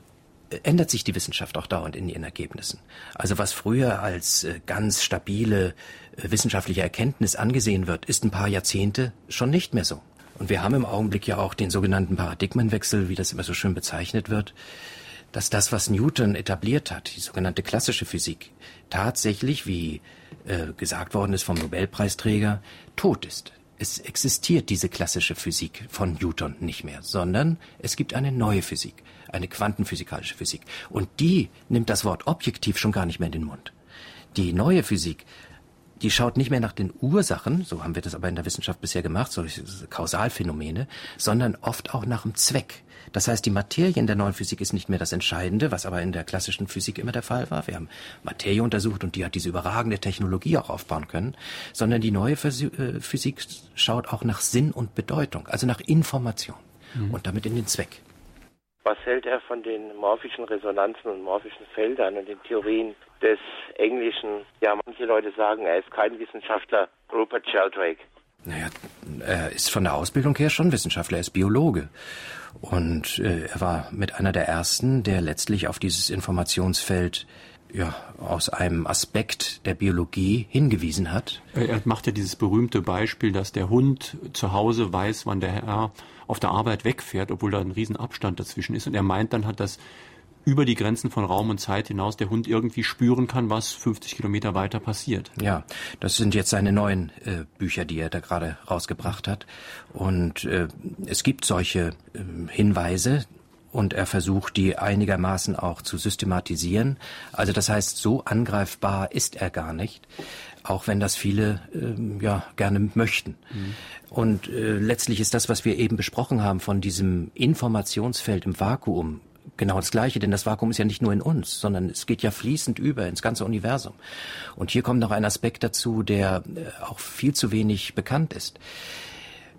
ändert sich die Wissenschaft auch dauernd in ihren Ergebnissen. Also was früher als äh, ganz stabile äh, wissenschaftliche Erkenntnis angesehen wird, ist ein paar Jahrzehnte schon nicht mehr so. Und wir haben im Augenblick ja auch den sogenannten Paradigmenwechsel, wie das immer so schön bezeichnet wird, dass das, was Newton etabliert hat, die sogenannte klassische Physik, tatsächlich, wie äh, gesagt worden ist vom Nobelpreisträger, tot ist. Es existiert diese klassische Physik von Newton nicht mehr, sondern es gibt eine neue Physik, eine quantenphysikalische Physik. Und die nimmt das Wort objektiv schon gar nicht mehr in den Mund. Die neue Physik, die schaut nicht mehr nach den Ursachen, so haben wir das aber in der Wissenschaft bisher gemacht, solche Kausalphänomene, sondern oft auch nach dem Zweck. Das heißt, die Materie in der neuen Physik ist nicht mehr das Entscheidende, was aber in der klassischen Physik immer der Fall war. Wir haben Materie untersucht und die hat diese überragende Technologie auch aufbauen können, sondern die neue äh, Physik schaut auch nach Sinn und Bedeutung, also nach Information mhm. und damit in den Zweck. Was hält er von den morphischen Resonanzen und morphischen Feldern und den Theorien des Englischen? Ja, manche Leute sagen, er ist kein Wissenschaftler, Rupert Sheldrake. Naja, er ist von der Ausbildung her schon Wissenschaftler, er ist Biologe. Und äh, er war mit einer der ersten, der letztlich auf dieses Informationsfeld ja, aus einem Aspekt der Biologie hingewiesen hat. Er macht ja dieses berühmte Beispiel, dass der Hund zu Hause weiß, wann der Herr auf der Arbeit wegfährt, obwohl da ein Riesenabstand dazwischen ist. Und er meint dann hat das über die Grenzen von Raum und Zeit hinaus der Hund irgendwie spüren kann, was 50 Kilometer weiter passiert. Ja, das sind jetzt seine neuen äh, Bücher, die er da gerade rausgebracht hat. Und äh, es gibt solche äh, Hinweise, und er versucht, die einigermaßen auch zu systematisieren. Also das heißt, so angreifbar ist er gar nicht, auch wenn das viele äh, ja gerne möchten. Mhm. Und äh, letztlich ist das, was wir eben besprochen haben, von diesem Informationsfeld im Vakuum genau das Gleiche, denn das Vakuum ist ja nicht nur in uns, sondern es geht ja fließend über ins ganze Universum. Und hier kommt noch ein Aspekt dazu, der äh, auch viel zu wenig bekannt ist.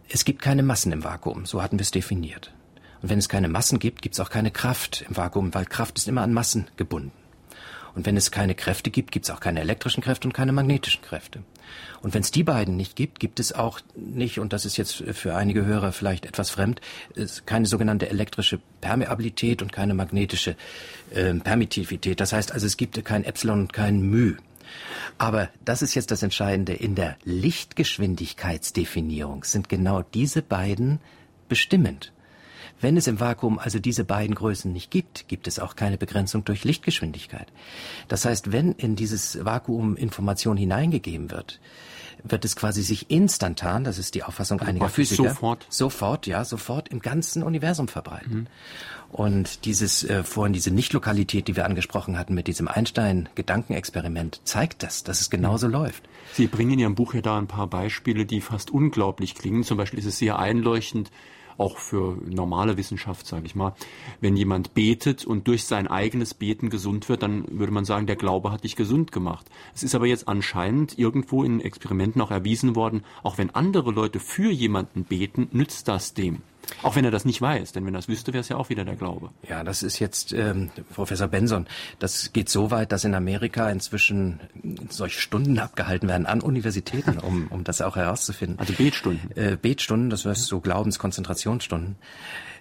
Es gibt keine Massen im Vakuum, so hatten wir es definiert. Und wenn es keine Massen gibt, gibt es auch keine Kraft im Vakuum, weil Kraft ist immer an Massen gebunden. Und wenn es keine Kräfte gibt, gibt es auch keine elektrischen Kräfte und keine magnetischen Kräfte. Und wenn es die beiden nicht gibt, gibt es auch nicht, und das ist jetzt für einige Hörer vielleicht etwas fremd, keine sogenannte elektrische Permeabilität und keine magnetische äh, Permittivität. Das heißt also, es gibt kein Epsilon und kein Μ. Aber das ist jetzt das Entscheidende. In der Lichtgeschwindigkeitsdefinierung sind genau diese beiden bestimmend. Wenn es im Vakuum also diese beiden Größen nicht gibt, gibt es auch keine Begrenzung durch Lichtgeschwindigkeit. Das heißt, wenn in dieses Vakuum Information hineingegeben wird, wird es quasi sich instantan, das ist die Auffassung einiger Physiker, sofort, sofort, ja, sofort im ganzen Universum verbreiten. Mhm. Und dieses äh, vorhin diese Nichtlokalität, die wir angesprochen hatten mit diesem Einstein-Gedankenexperiment, zeigt das, dass es genauso mhm. läuft. Sie bringen in Ihrem Buch ja da ein paar Beispiele, die fast unglaublich klingen. Zum Beispiel ist es sehr einleuchtend, auch für normale Wissenschaft, sage ich mal. Wenn jemand betet und durch sein eigenes Beten gesund wird, dann würde man sagen, der Glaube hat dich gesund gemacht. Es ist aber jetzt anscheinend irgendwo in Experimenten auch erwiesen worden, auch wenn andere Leute für jemanden beten, nützt das dem. Auch wenn er das nicht weiß, denn wenn er das wüsste, wäre es ja auch wieder der Glaube. Ja, das ist jetzt ähm, Professor Benson. Das geht so weit, dass in Amerika inzwischen solche Stunden abgehalten werden an Universitäten, um, um das auch herauszufinden. Also Betstunden. Äh, Betstunden, das heißt so Glaubenskonzentrationsstunden.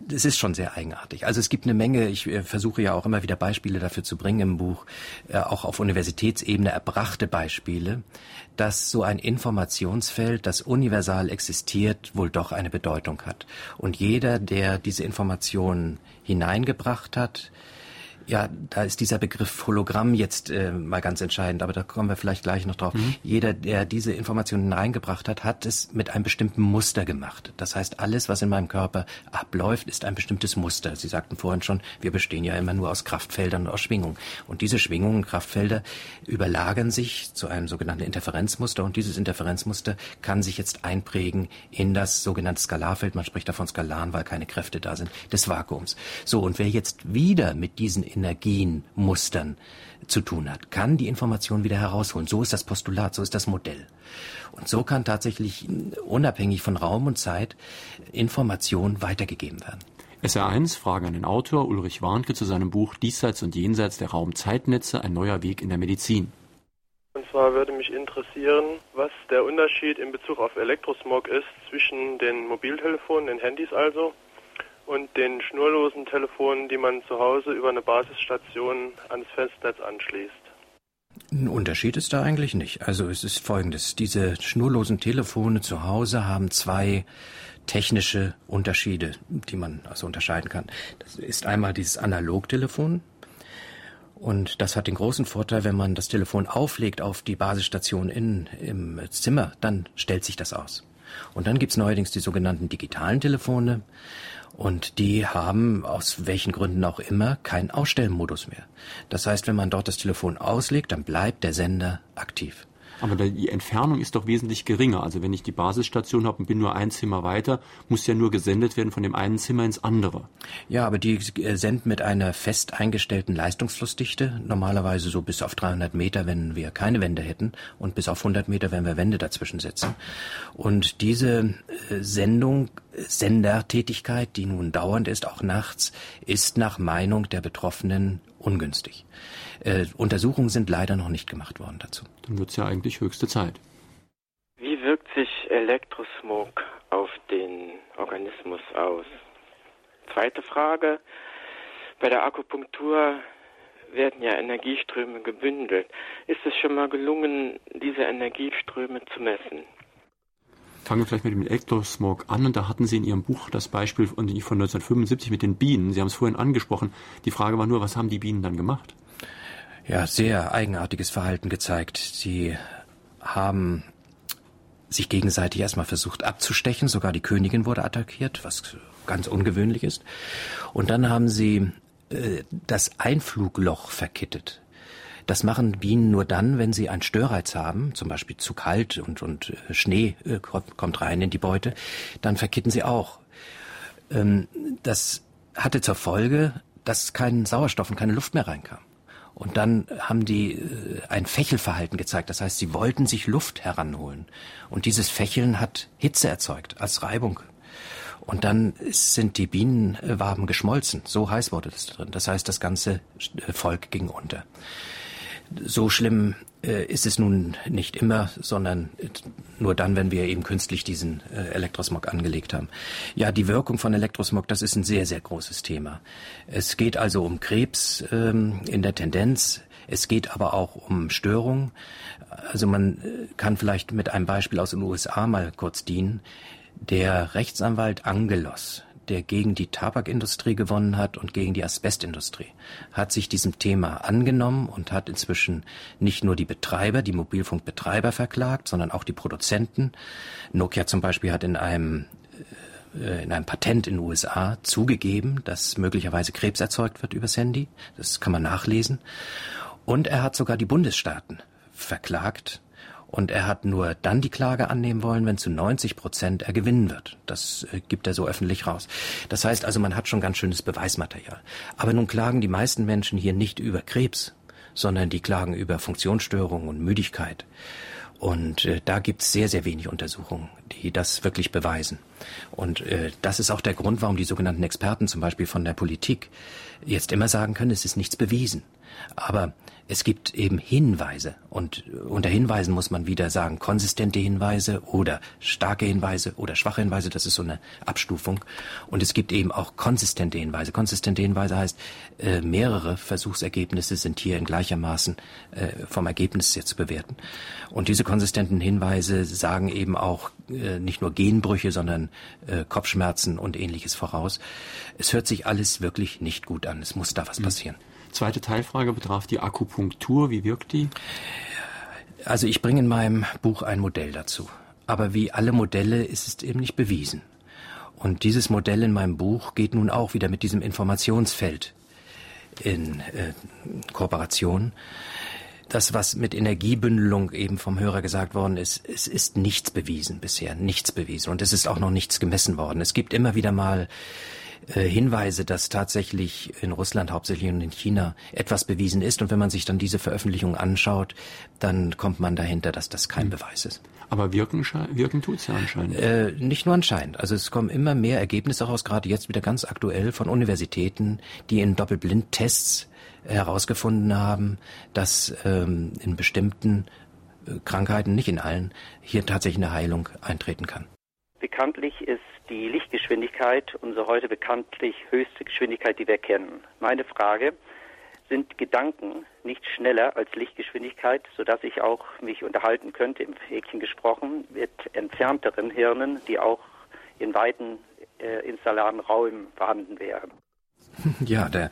Das ist schon sehr eigenartig. Also es gibt eine Menge, ich äh, versuche ja auch immer wieder Beispiele dafür zu bringen im Buch, äh, auch auf Universitätsebene erbrachte Beispiele, dass so ein Informationsfeld, das universal existiert, wohl doch eine Bedeutung hat. Und jeder, der diese Informationen hineingebracht hat, Ja, da ist dieser Begriff Hologramm jetzt äh, mal ganz entscheidend, aber da kommen wir vielleicht gleich noch drauf. Mhm. Jeder, der diese Informationen reingebracht hat, hat es mit einem bestimmten Muster gemacht. Das heißt, alles, was in meinem Körper abläuft, ist ein bestimmtes Muster. Sie sagten vorhin schon, wir bestehen ja immer nur aus Kraftfeldern und aus Schwingungen. Und diese Schwingungen, Kraftfelder überlagern sich zu einem sogenannten Interferenzmuster und dieses Interferenzmuster kann sich jetzt einprägen in das sogenannte Skalarfeld. Man spricht davon Skalaren, weil keine Kräfte da sind, des Vakuums. So, und wer jetzt wieder mit diesen Energienmustern zu tun hat, kann die Information wieder herausholen. So ist das Postulat, so ist das Modell. Und so kann tatsächlich unabhängig von Raum und Zeit Information weitergegeben werden. SR1 Frage an den Autor Ulrich Warnke zu seinem Buch Diesseits und Jenseits der Raumzeitnetze, ein neuer Weg in der Medizin. Und zwar würde mich interessieren, was der Unterschied in Bezug auf Elektrosmog ist zwischen den Mobiltelefonen, den Handys also, und den schnurlosen Telefonen, die man zu Hause über eine Basisstation ans Festnetz anschließt. Ein Unterschied ist da eigentlich nicht. Also es ist folgendes. Diese schnurlosen Telefone zu Hause haben zwei technische Unterschiede, die man also unterscheiden kann. Das ist einmal dieses Analogtelefon. Und das hat den großen Vorteil, wenn man das Telefon auflegt auf die Basisstation in, im Zimmer, dann stellt sich das aus. Und dann gibt's neuerdings die sogenannten digitalen Telefone. Und die haben aus welchen Gründen auch immer keinen Ausstellmodus mehr. Das heißt, wenn man dort das Telefon auslegt, dann bleibt der Sender aktiv. Aber die Entfernung ist doch wesentlich geringer. Also wenn ich die Basisstation habe und bin nur ein Zimmer weiter, muss ja nur gesendet werden von dem einen Zimmer ins andere. Ja, aber die äh, senden mit einer fest eingestellten Leistungsflussdichte, normalerweise so bis auf 300 Meter, wenn wir keine Wände hätten, und bis auf 100 Meter, wenn wir Wände dazwischen setzen. Und diese äh, Sendung, Sendertätigkeit, die nun dauernd ist, auch nachts, ist nach Meinung der Betroffenen ungünstig. Äh, Untersuchungen sind leider noch nicht gemacht worden dazu. Dann wird es ja eigentlich höchste Zeit. Wie wirkt sich Elektrosmog auf den Organismus aus? Zweite Frage. Bei der Akupunktur werden ja Energieströme gebündelt. Ist es schon mal gelungen, diese Energieströme zu messen? Fangen wir vielleicht mit dem Elektrosmog an. Und da hatten Sie in Ihrem Buch das Beispiel von 1975 mit den Bienen. Sie haben es vorhin angesprochen. Die Frage war nur, was haben die Bienen dann gemacht? Ja, sehr eigenartiges Verhalten gezeigt. Sie haben sich gegenseitig erstmal versucht abzustechen, sogar die Königin wurde attackiert, was ganz ungewöhnlich ist. Und dann haben sie äh, das Einflugloch verkittet. Das machen Bienen nur dann, wenn sie einen Störreiz haben, zum Beispiel zu kalt und, und äh, Schnee äh, kommt rein in die Beute, dann verkitten sie auch. Ähm, das hatte zur Folge, dass kein Sauerstoff und keine Luft mehr reinkam. Und dann haben die äh, ein Fächelverhalten gezeigt. Das heißt, sie wollten sich Luft heranholen. Und dieses Fächeln hat Hitze erzeugt als Reibung. Und dann sind die Bienenwaben geschmolzen. So heiß wurde das drin. Das heißt, das ganze Volk ging unter. So schlimm ist es nun nicht immer, sondern nur dann, wenn wir eben künstlich diesen äh, Elektrosmog angelegt haben. Ja, die Wirkung von Elektrosmog, das ist ein sehr, sehr großes Thema. Es geht also um Krebs ähm, in der Tendenz. Es geht aber auch um Störungen. Also man äh, kann vielleicht mit einem Beispiel aus den USA mal kurz dienen. Der Rechtsanwalt Angelos, der gegen die Tabakindustrie gewonnen hat und gegen die Asbestindustrie, hat sich diesem Thema angenommen und hat inzwischen nicht nur die Betreiber, die Mobilfunkbetreiber verklagt, sondern auch die Produzenten. Nokia zum Beispiel hat in einem äh, in einem Patent in den USA zugegeben, dass möglicherweise Krebs erzeugt wird übers Handy. Das kann man nachlesen. Und er hat sogar die Bundesstaaten verklagt, und er hat nur dann die Klage annehmen wollen, wenn zu 90 Prozent er gewinnen wird. Das äh, gibt er so öffentlich raus. Das heißt also, man hat schon ganz schönes Beweismaterial. Aber nun klagen die meisten Menschen hier nicht über Krebs, sondern die klagen über Funktionsstörungen und Müdigkeit. Und äh, da gibt es sehr, sehr wenig Untersuchungen, die das wirklich beweisen. Und äh, das ist auch der Grund, warum die sogenannten Experten zum Beispiel von der Politik jetzt immer sagen können, es ist nichts bewiesen. Aber es gibt eben Hinweise und unter Hinweisen muss man wieder sagen, konsistente Hinweise oder starke Hinweise oder schwache Hinweise, das ist so eine Abstufung. Und es gibt eben auch konsistente Hinweise. Konsistente Hinweise heißt, äh, mehrere Versuchsergebnisse sind hier in gleichermaßen äh, vom Ergebnis jetzt zu bewerten. Und diese konsistenten Hinweise sagen eben auch äh, nicht nur Genbrüche, sondern äh, Kopfschmerzen und ähnliches voraus. Es hört sich alles wirklich nicht gut an. Es muss da was mhm. Zweite Teilfrage betraf die Akupunktur. Wie wirkt die? Also ich bringe in meinem Buch ein Modell dazu. Aber wie alle Modelle ist es eben nicht bewiesen. Und dieses Modell in meinem Buch geht nun auch wieder mit diesem Informationsfeld in äh, Kooperation. Das, was mit Energiebündelung eben vom Hörer gesagt worden ist, es ist nichts bewiesen bisher, nichts bewiesen. Und es ist auch noch nichts gemessen worden. Es gibt immer wieder mal Hinweise, dass tatsächlich in Russland hauptsächlich und in China etwas bewiesen ist. Und wenn man sich dann diese Veröffentlichung anschaut, dann kommt man dahinter, dass das kein mhm. Beweis ist. Aber wirken, wirken tut's ja anscheinend. Äh, nicht nur anscheinend. Also es kommen immer mehr Ergebnisse raus, gerade jetzt wieder ganz aktuell von Universitäten, die in Doppelblindtests herausgefunden haben, dass ähm, in bestimmten äh, Krankheiten, nicht in allen, hier tatsächlich eine Heilung eintreten kann. Bekanntlich ist die Lichtgeschwindigkeit unsere heute bekanntlich höchste Geschwindigkeit, die wir kennen. Meine Frage, sind Gedanken nicht schneller als Lichtgeschwindigkeit, sodass ich auch mich unterhalten könnte, im Häkchen gesprochen, mit entfernteren Hirnen, die auch in weiten äh, installaren Räumen vorhanden wären. Ja, der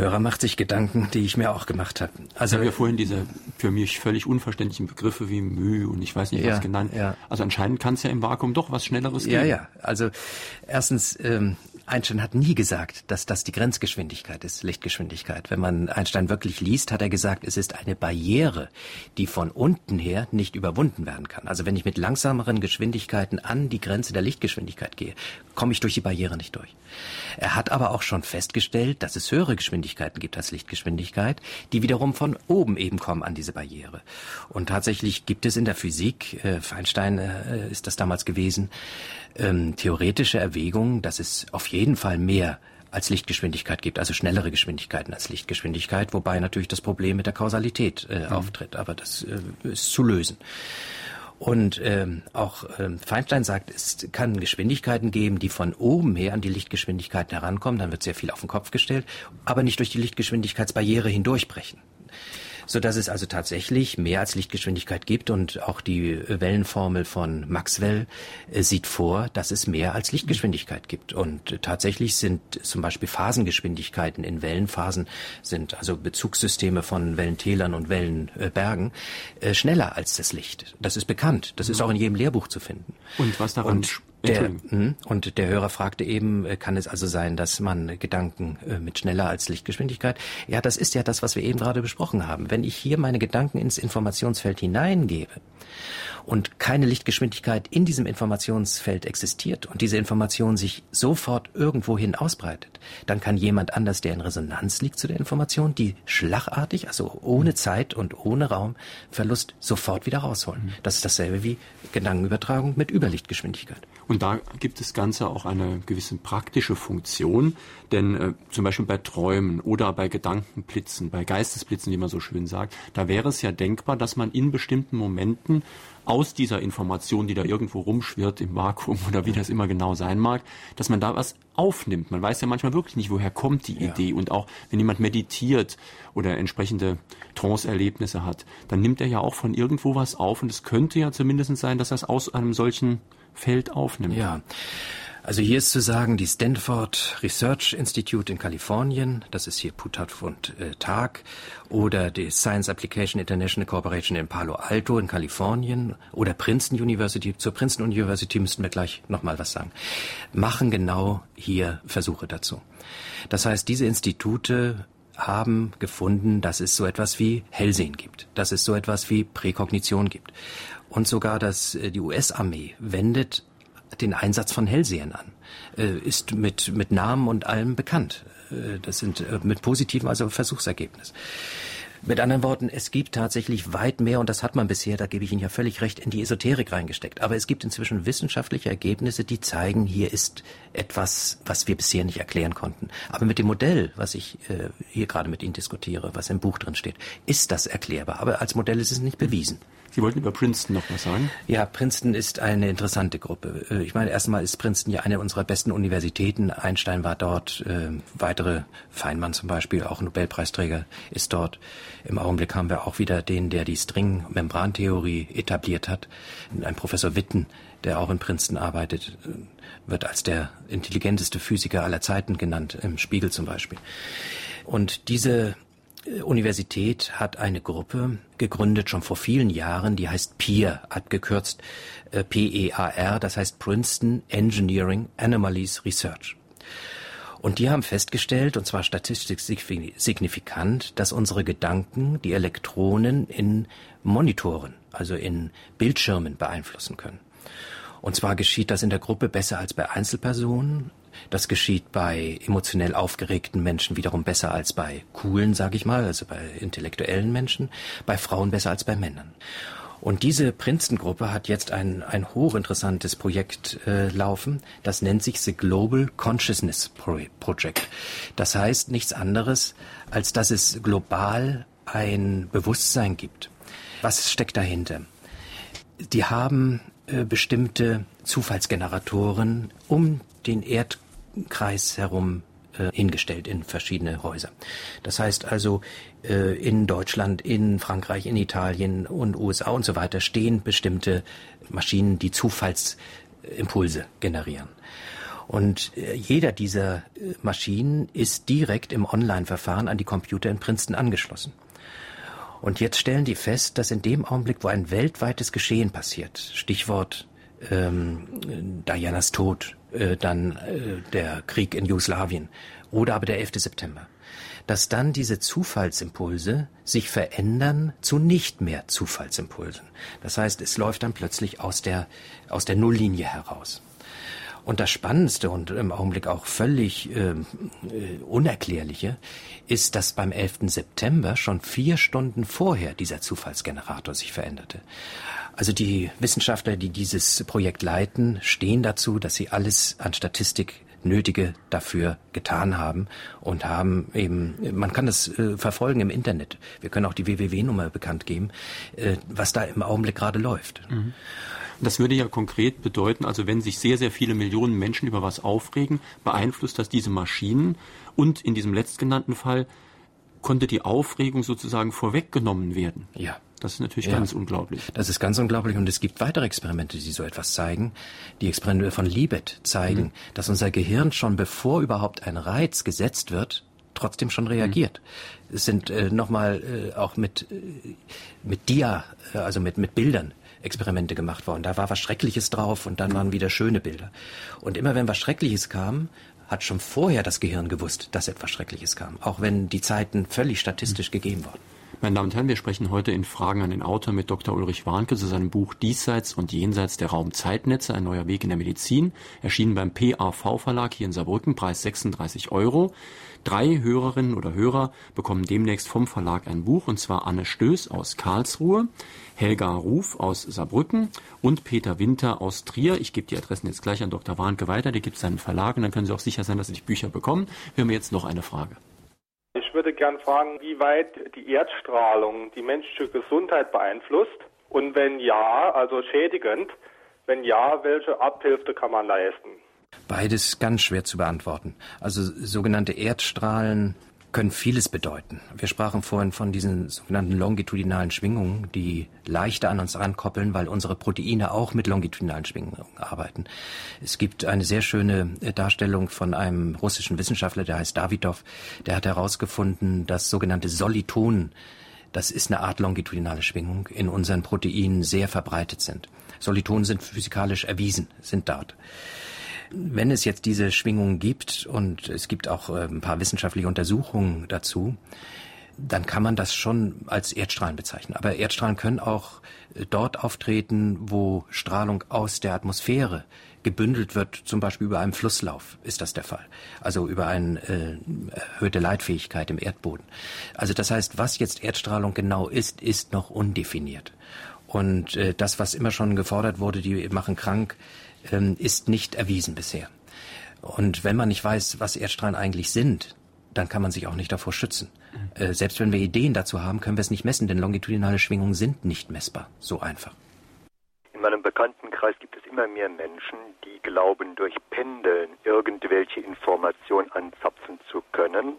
Hörer macht sich Gedanken, die ich mir auch gemacht habe. Also ich habe ja vorhin diese für mich völlig unverständlichen Begriffe wie Mühe und ich weiß nicht was genannt. Ja. Also anscheinend kann es ja im Vakuum doch was Schnelleres geben. Ja, ja. Also erstens ähm, Einstein hat nie gesagt, dass das die Grenzgeschwindigkeit ist, Lichtgeschwindigkeit. Wenn man Einstein wirklich liest, hat er gesagt, es ist eine Barriere, die von unten her nicht überwunden werden kann. Also wenn ich mit langsameren Geschwindigkeiten an die Grenze der Lichtgeschwindigkeit gehe, komme ich durch die Barriere nicht durch. Er hat aber auch schon festgestellt, dass es höhere Geschwindigkeiten gibt als Lichtgeschwindigkeit, die wiederum von oben eben kommen an diese Barriere. Und tatsächlich gibt es in der Physik, äh, für Einstein äh, ist das damals gewesen, ähm, theoretische Erwägungen, dass es auf jeden Fall mehr als Lichtgeschwindigkeit gibt, also schnellere Geschwindigkeiten als Lichtgeschwindigkeit, wobei natürlich das Problem mit der Kausalität äh, mhm. auftritt, aber das äh, ist zu lösen. Und ähm, auch ähm, Feinstein sagt, es kann Geschwindigkeiten geben, die von oben her an die Lichtgeschwindigkeiten herankommen, dann wird sehr viel auf den Kopf gestellt, aber nicht durch die Lichtgeschwindigkeitsbarriere hindurchbrechen so dass es also tatsächlich mehr als Lichtgeschwindigkeit gibt und auch die Wellenformel von Maxwell äh, sieht vor, dass es mehr als Lichtgeschwindigkeit gibt und tatsächlich sind zum Beispiel Phasengeschwindigkeiten in Wellenphasen sind also Bezugssysteme von Wellentälern und Wellenbergen äh, schneller als das Licht. Das ist bekannt. Das ist auch in jedem Lehrbuch zu finden. Und was daran und der, hm, und der Hörer fragte eben, äh, kann es also sein, dass man Gedanken äh, mit schneller als Lichtgeschwindigkeit? Ja, das ist ja das, was wir eben gerade besprochen haben. Wenn ich hier meine Gedanken ins Informationsfeld hineingebe und keine Lichtgeschwindigkeit in diesem Informationsfeld existiert und diese Information sich sofort irgendwohin ausbreitet, dann kann jemand anders, der in Resonanz liegt zu der Information, die schlagartig, also ohne Zeit und ohne Raumverlust sofort wieder rausholen. Das ist dasselbe wie Gedankenübertragung mit Überlichtgeschwindigkeit. Und da gibt das Ganze auch eine gewisse praktische Funktion, denn äh, zum Beispiel bei Träumen oder bei Gedankenblitzen, bei Geistesblitzen, wie man so schön sagt, da wäre es ja denkbar, dass man in bestimmten Momenten aus dieser Information, die da irgendwo rumschwirrt im Vakuum <laughs> oder wie das immer genau sein mag, dass man da was aufnimmt. Man weiß ja manchmal wirklich nicht, woher kommt die ja. Idee. Und auch wenn jemand meditiert oder entsprechende Trance-Erlebnisse hat, dann nimmt er ja auch von irgendwo was auf. Und es könnte ja zumindest sein, dass es aus einem solchen Feld aufnimmt. Ja. Also hier ist zu sagen, die Stanford Research Institute in Kalifornien, das ist hier Putaf und äh, Tag, oder die Science Application International Corporation in Palo Alto in Kalifornien oder Princeton University, zur Princeton University müssten wir gleich nochmal was sagen, machen genau hier Versuche dazu. Das heißt, diese Institute haben gefunden, dass es so etwas wie Hellsehen gibt, dass es so etwas wie Präkognition gibt. Und sogar, dass äh, die US-Armee wendet den Einsatz von Hellsehern an, äh, ist mit, mit Namen und allem bekannt. Äh, das sind mit positiven, also Versuchsergebnis. Mit anderen Worten, es gibt tatsächlich weit mehr, und das hat man bisher, da gebe ich Ihnen ja völlig recht, in die Esoterik reingesteckt. Aber es gibt inzwischen wissenschaftliche Ergebnisse, die zeigen, hier ist etwas, was wir bisher nicht erklären konnten. Aber mit dem Modell, was ich äh, hier gerade mit Ihnen diskutiere, was im Buch drin steht, ist das erklärbar. Aber als Modell ist es nicht bewiesen. Sie wollten über Princeton noch was sagen? Ja, Princeton ist eine interessante Gruppe. Äh, ich meine, erstmal ist Princeton ja eine unserer besten Universitäten. Einstein war dort, äh, weitere Feynman zum Beispiel, auch Nobelpreisträger, ist dort. Im Augenblick haben wir auch wieder den, der die String-Membrantheorie etabliert hat, ein Professor Witten, der auch in Princeton arbeitet, äh, wird als der intelligenteste Physiker aller Zeiten genannt, im Spiegel zum Beispiel. Und diese Universität hat eine Gruppe gegründet, schon vor vielen Jahren, die heißt PEAR, abgekürzt äh, P-E-A-R, das heißt Princeton Engineering Anomalies Research. Und die haben festgestellt, und zwar statistisch signifikant, dass unsere Gedanken die Elektronen in Monitoren, also in Bildschirmen beeinflussen können. Und zwar geschieht das in der Gruppe besser als bei Einzelpersonen. Das geschieht bei emotionell aufgeregten Menschen wiederum besser als bei coolen, sage ich mal, also bei intellektuellen Menschen, bei Frauen besser als bei Männern. Und diese Princeton-Gruppe hat jetzt ein, ein hochinteressantes Projekt äh, laufen. Das nennt sich The Global Consciousness Project. Das heißt nichts anderes, als dass es global ein Bewusstsein gibt. Was steckt dahinter? Die haben äh, bestimmte Zufallsgeneratoren um den Erdkreis herum äh, hingestellt in verschiedene Häuser. Das heißt also, äh, in Deutschland, in Frankreich, in Italien und USA und so weiter stehen bestimmte Maschinen, die Zufallsimpulse generieren. Und äh, jeder dieser äh, Maschinen ist direkt im Online-Verfahren an die Computer in Princeton angeschlossen. Und jetzt stellen die fest, dass in dem Augenblick, wo ein weltweites Geschehen passiert, Stichwort ähm, Dianas Tod, äh, dann äh, der Krieg in Jugoslawien oder aber der 11. September, dass dann diese Zufallsimpulse sich verändern zu nicht mehr Zufallsimpulsen. Das heißt, es läuft dann plötzlich aus der, aus der Nulllinie heraus. Und das Spannendste und im Augenblick auch völlig äh, Unerklärliche ist, dass beim 11. September schon vier Stunden vorher dieser Zufallsgenerator sich veränderte. Also die Wissenschaftler, die dieses Projekt leiten, stehen dazu, dass sie alles an Statistik Nötige dafür getan haben und haben eben, man kann das äh, verfolgen im Internet. Wir können auch die WWW-Nummer bekannt geben, äh, was da im Augenblick gerade läuft. Mhm. Das würde ja konkret bedeuten, also wenn sich sehr, sehr viele Millionen Menschen über was aufregen, beeinflusst das diese Maschinen und in diesem letztgenannten Fall konnte die Aufregung sozusagen vorweggenommen werden. Ja. Das ist natürlich ja, ganz unglaublich. Das ist ganz unglaublich und es gibt weitere Experimente, die so etwas zeigen. Die Experimente von Libet zeigen, mhm. dass unser Gehirn schon bevor überhaupt ein Reiz gesetzt wird, trotzdem schon reagiert. Mhm. Es sind äh, nochmal äh, auch mit, äh, mit Dia, äh, also mit, mit Bildern Experimente gemacht worden. Da war was Schreckliches drauf und dann waren wieder schöne Bilder. Und immer wenn was Schreckliches kam, hat schon vorher das Gehirn gewusst, dass etwas Schreckliches kam, auch wenn die Zeiten völlig statistisch mhm. gegeben waren. Meine Damen und Herren, wir sprechen heute in Fragen an den Autor mit Dr. Ulrich Warnke zu seinem Buch Diesseits und Jenseits der Raumzeitnetze, ein neuer Weg in der Medizin, erschienen beim PAV Verlag hier in Saarbrücken, Preis 36 Euro. Drei Hörerinnen oder Hörer bekommen demnächst vom Verlag ein Buch, und zwar Anne Stöß aus Karlsruhe, Helga Ruf aus Saarbrücken und Peter Winter aus Trier. Ich gebe die Adressen jetzt gleich an Dr. Warnke weiter, der gibt seinen Verlag und dann können Sie auch sicher sein, dass Sie die Bücher bekommen. Wir haben jetzt noch eine Frage. Ich würde gern fragen, wie weit die Erdstrahlung die menschliche Gesundheit beeinflusst und wenn ja, also schädigend, wenn ja, welche Abhilfe kann man leisten? Beides ganz schwer zu beantworten. Also sogenannte Erdstrahlen können vieles bedeuten. Wir sprachen vorhin von diesen sogenannten longitudinalen Schwingungen, die leichter an uns rankoppeln, weil unsere Proteine auch mit longitudinalen Schwingungen arbeiten. Es gibt eine sehr schöne äh, Darstellung von einem russischen Wissenschaftler, der heißt Davidov, der hat herausgefunden, dass sogenannte Solitonen, das ist eine Art longitudinale Schwingung, in unseren Proteinen sehr verbreitet sind. Solitonen sind physikalisch erwiesen, sind dort. Wenn es jetzt diese Schwingungen gibt und es gibt auch äh, ein paar wissenschaftliche Untersuchungen dazu, dann kann man das schon als Erdstrahlen bezeichnen. Aber Erdstrahlen können auch äh, dort auftreten, wo Strahlung aus der Atmosphäre gebündelt wird, zum Beispiel über einen Flusslauf ist das der Fall. Also über eine äh, erhöhte Leitfähigkeit im Erdboden. Also das heißt, was jetzt Erdstrahlung genau ist, ist noch undefiniert. Und äh, das, was immer schon gefordert wurde, die machen krank, ähm, ist nicht erwiesen bisher. Und wenn man nicht weiß, was Erdstrahlen eigentlich sind, dann kann man sich auch nicht davor schützen. Mhm. Äh, selbst wenn wir Ideen dazu haben, können wir es nicht messen, denn longitudinale Schwingungen sind nicht messbar. So einfach. In meinem Bekanntenkreis gibt es immer mehr Menschen, die glauben, durch Pendeln irgendwelche Informationen anzapfen zu können.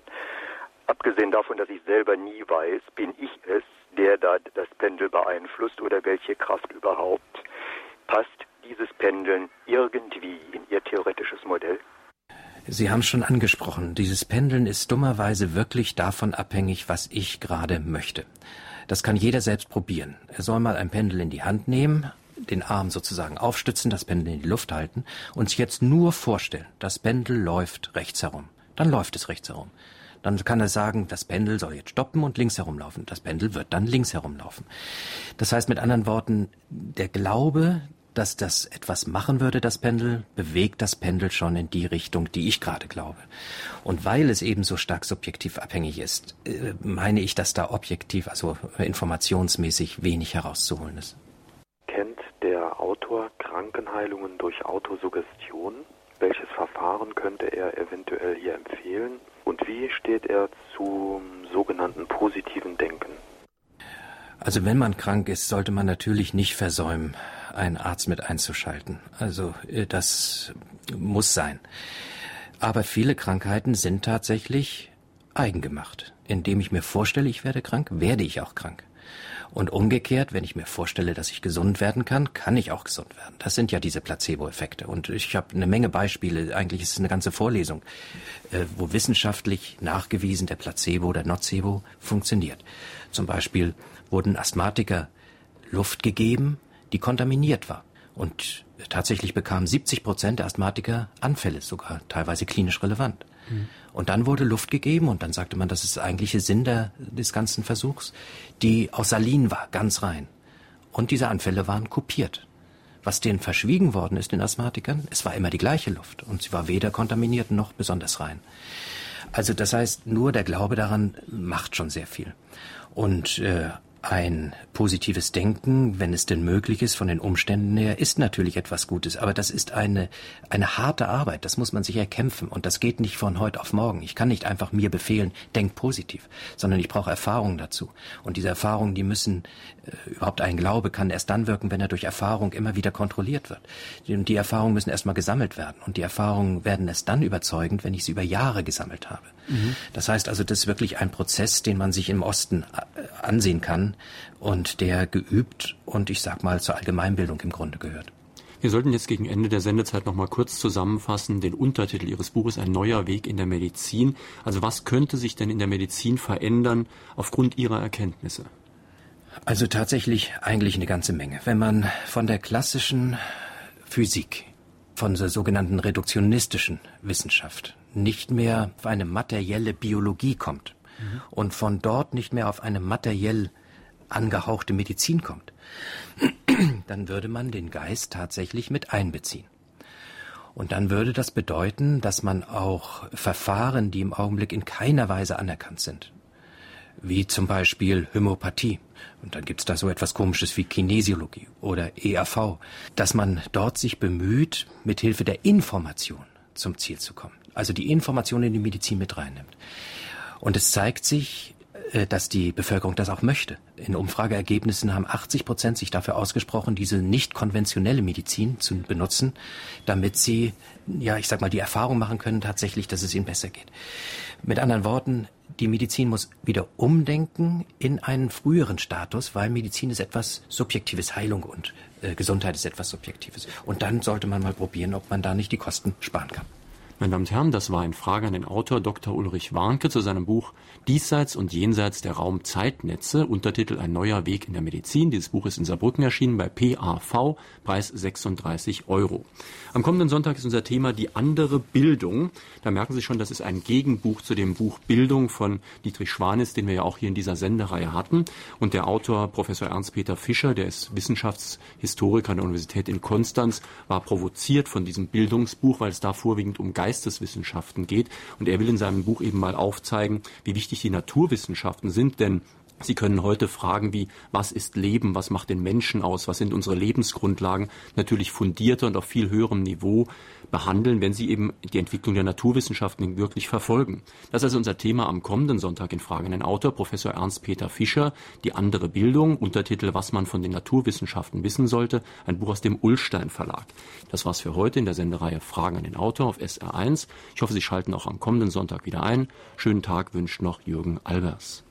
Abgesehen davon, dass ich selber nie weiß, bin ich es, der da das Pendel beeinflusst oder welche Kraft überhaupt. Passt dieses Pendeln irgendwie in Ihr theoretisches Modell? Sie haben schon angesprochen, dieses Pendeln ist dummerweise wirklich davon abhängig, was ich gerade möchte. Das kann jeder selbst probieren. Er soll mal ein Pendel in die Hand nehmen, den Arm sozusagen aufstützen, das Pendel in die Luft halten und sich jetzt nur vorstellen, das Pendel läuft rechts herum. Dann läuft es rechts herum. Dann kann er sagen, das Pendel soll jetzt stoppen und links herumlaufen. Das Pendel wird dann links herumlaufen. Das heißt mit anderen Worten, der Glaube, dass das etwas machen würde, das Pendel, bewegt das Pendel schon in die Richtung, die ich gerade glaube. Und weil es eben so stark subjektiv abhängig ist, äh, meine ich, dass da objektiv, also informationsmäßig wenig herauszuholen ist. Kennt der Autor Krankenheilungen durch Autosuggestion? Welches Verfahren könnte er eventuell hier empfehlen? Und wie steht er zum sogenannten positiven Denken? Also wenn man krank ist, sollte man natürlich nicht versäumen, einen Arzt mit einzuschalten. Also äh, das muss sein. Aber viele Krankheiten sind tatsächlich eigengemacht. Indem ich mir vorstelle, ich werde krank, werde ich auch krank. Und umgekehrt, wenn ich mir vorstelle, dass ich gesund werden kann, kann ich auch gesund werden. Das sind ja diese Placebo-Effekte. Und ich habe eine Menge Beispiele, eigentlich ist es eine ganze Vorlesung, äh, wo wissenschaftlich nachgewiesen der Placebo oder Nocebo funktioniert. Zum Beispiel wurden Asthmatiker Luft gegeben, die kontaminiert war. Und tatsächlich bekamen 70 Prozent der Asthmatiker Anfälle, sogar teilweise klinisch relevant. Mhm. Und dann wurde Luft gegeben und dann sagte man, das ist der eigentliche Sinn der, des ganzen Versuchs, die aus Salin war, ganz rein. Und diese Anfälle waren kopiert. Was denen verschwiegen worden ist, den Asthmatikern, es war immer die gleiche Luft und sie war weder kontaminiert noch besonders rein. Also das heißt, nur der Glaube daran macht schon sehr viel. Und äh, ein positives Denken, wenn es denn möglich ist, von den Umständen her, ist natürlich etwas Gutes. Aber das ist eine, eine harte Arbeit. Das muss man sich erkämpfen. Und das geht nicht von heute auf morgen. Ich kann nicht einfach mir befehlen, denk positiv, sondern ich brauche Erfahrungen dazu. Und diese Erfahrungen, die müssen, äh, überhaupt ein Glaube kann erst dann wirken, wenn er durch Erfahrung immer wieder kontrolliert wird. Und die Erfahrungen müssen erstmal gesammelt werden. Und die Erfahrungen werden erst dann überzeugend, wenn ich sie über Jahre gesammelt habe. Mhm. Das heißt also, das ist wirklich ein Prozess, den man sich im Osten äh, ansehen kann und der geübt und ich sag mal zur Allgemeinbildung im Grunde gehört. Wir sollten jetzt gegen Ende der Sendezeit noch mal kurz zusammenfassen den Untertitel Ihres Buches Ein neuer Weg in der Medizin. Also was könnte sich denn in der Medizin verändern aufgrund Ihrer Erkenntnisse? Also tatsächlich eigentlich eine ganze Menge. Wenn man von der klassischen Physik, von der sogenannten reduktionistischen Wissenschaft nicht mehr auf eine materielle Biologie kommt mhm. und von dort nicht mehr auf eine materiell angehauchte Medizin kommt, <clears throat> dann würde man den Geist tatsächlich mit einbeziehen. Und dann würde das bedeuten, dass man auch Verfahren, die im Augenblick in keiner Weise anerkannt sind, wie zum Beispiel Homöopathie, und dann gibt's da so etwas Komisches wie Kinesiologie oder ERV, dass man dort sich bemüht, mit Hilfe der Information zum Ziel zu kommen. Also die Information in die Medizin mit reinnimmt. Und es zeigt sich, dass die Bevölkerung das auch möchte. In Umfrageergebnissen haben 80 Prozent sich dafür ausgesprochen, diese nicht konventionelle Medizin zu benutzen, damit sie, ja, ich sag mal, die Erfahrung machen können tatsächlich, dass es ihnen besser geht. Mit anderen Worten, die Medizin muss wieder umdenken in einen früheren Status, weil Medizin ist etwas Subjektives, Heilung und äh, Gesundheit ist etwas Subjektives. Und dann sollte man mal probieren, ob man da nicht die Kosten sparen kann. Meine Damen und Herren, das war ein Frage an den Autor Dr. Ulrich Warnke zu seinem Buch Diesseits und jenseits der Raumzeitnetze, Untertitel Ein neuer Weg in der Medizin. Dieses Buch ist in Saarbrücken erschienen bei PAV, Preis 36 Euro. Am kommenden Sonntag ist unser Thema die andere Bildung. Da merken Sie schon, das ist ein Gegenbuch zu dem Buch Bildung von Dietrich Schwanis, den wir ja auch hier in dieser Sendereihe hatten. Und der Autor Professor Ernst-Peter Fischer, der ist Wissenschaftshistoriker an der Universität in Konstanz, war provoziert von diesem Bildungsbuch, weil es da vorwiegend um Geist Geisteswissenschaften geht. Und er will in seinem Buch eben mal aufzeigen, wie wichtig die Naturwissenschaften sind, denn Sie können heute fragen wie, was ist Leben, was macht den Menschen aus, was sind unsere Lebensgrundlagen, natürlich fundierter und auf viel höherem Niveau behandeln, wenn Sie eben die Entwicklung der Naturwissenschaften wirklich verfolgen. Das ist also unser Thema am kommenden Sonntag in Frage an den Autor, Professor Ernst-Peter Fischer, Die andere Bildung, Untertitel Was man von den Naturwissenschaften wissen sollte, ein Buch aus dem Ullstein Verlag. Das war's für heute in der Sendereihe Fragen an den Autor auf SR1. Ich hoffe, Sie schalten auch am kommenden Sonntag wieder ein. Schönen Tag wünscht noch Jürgen Albers.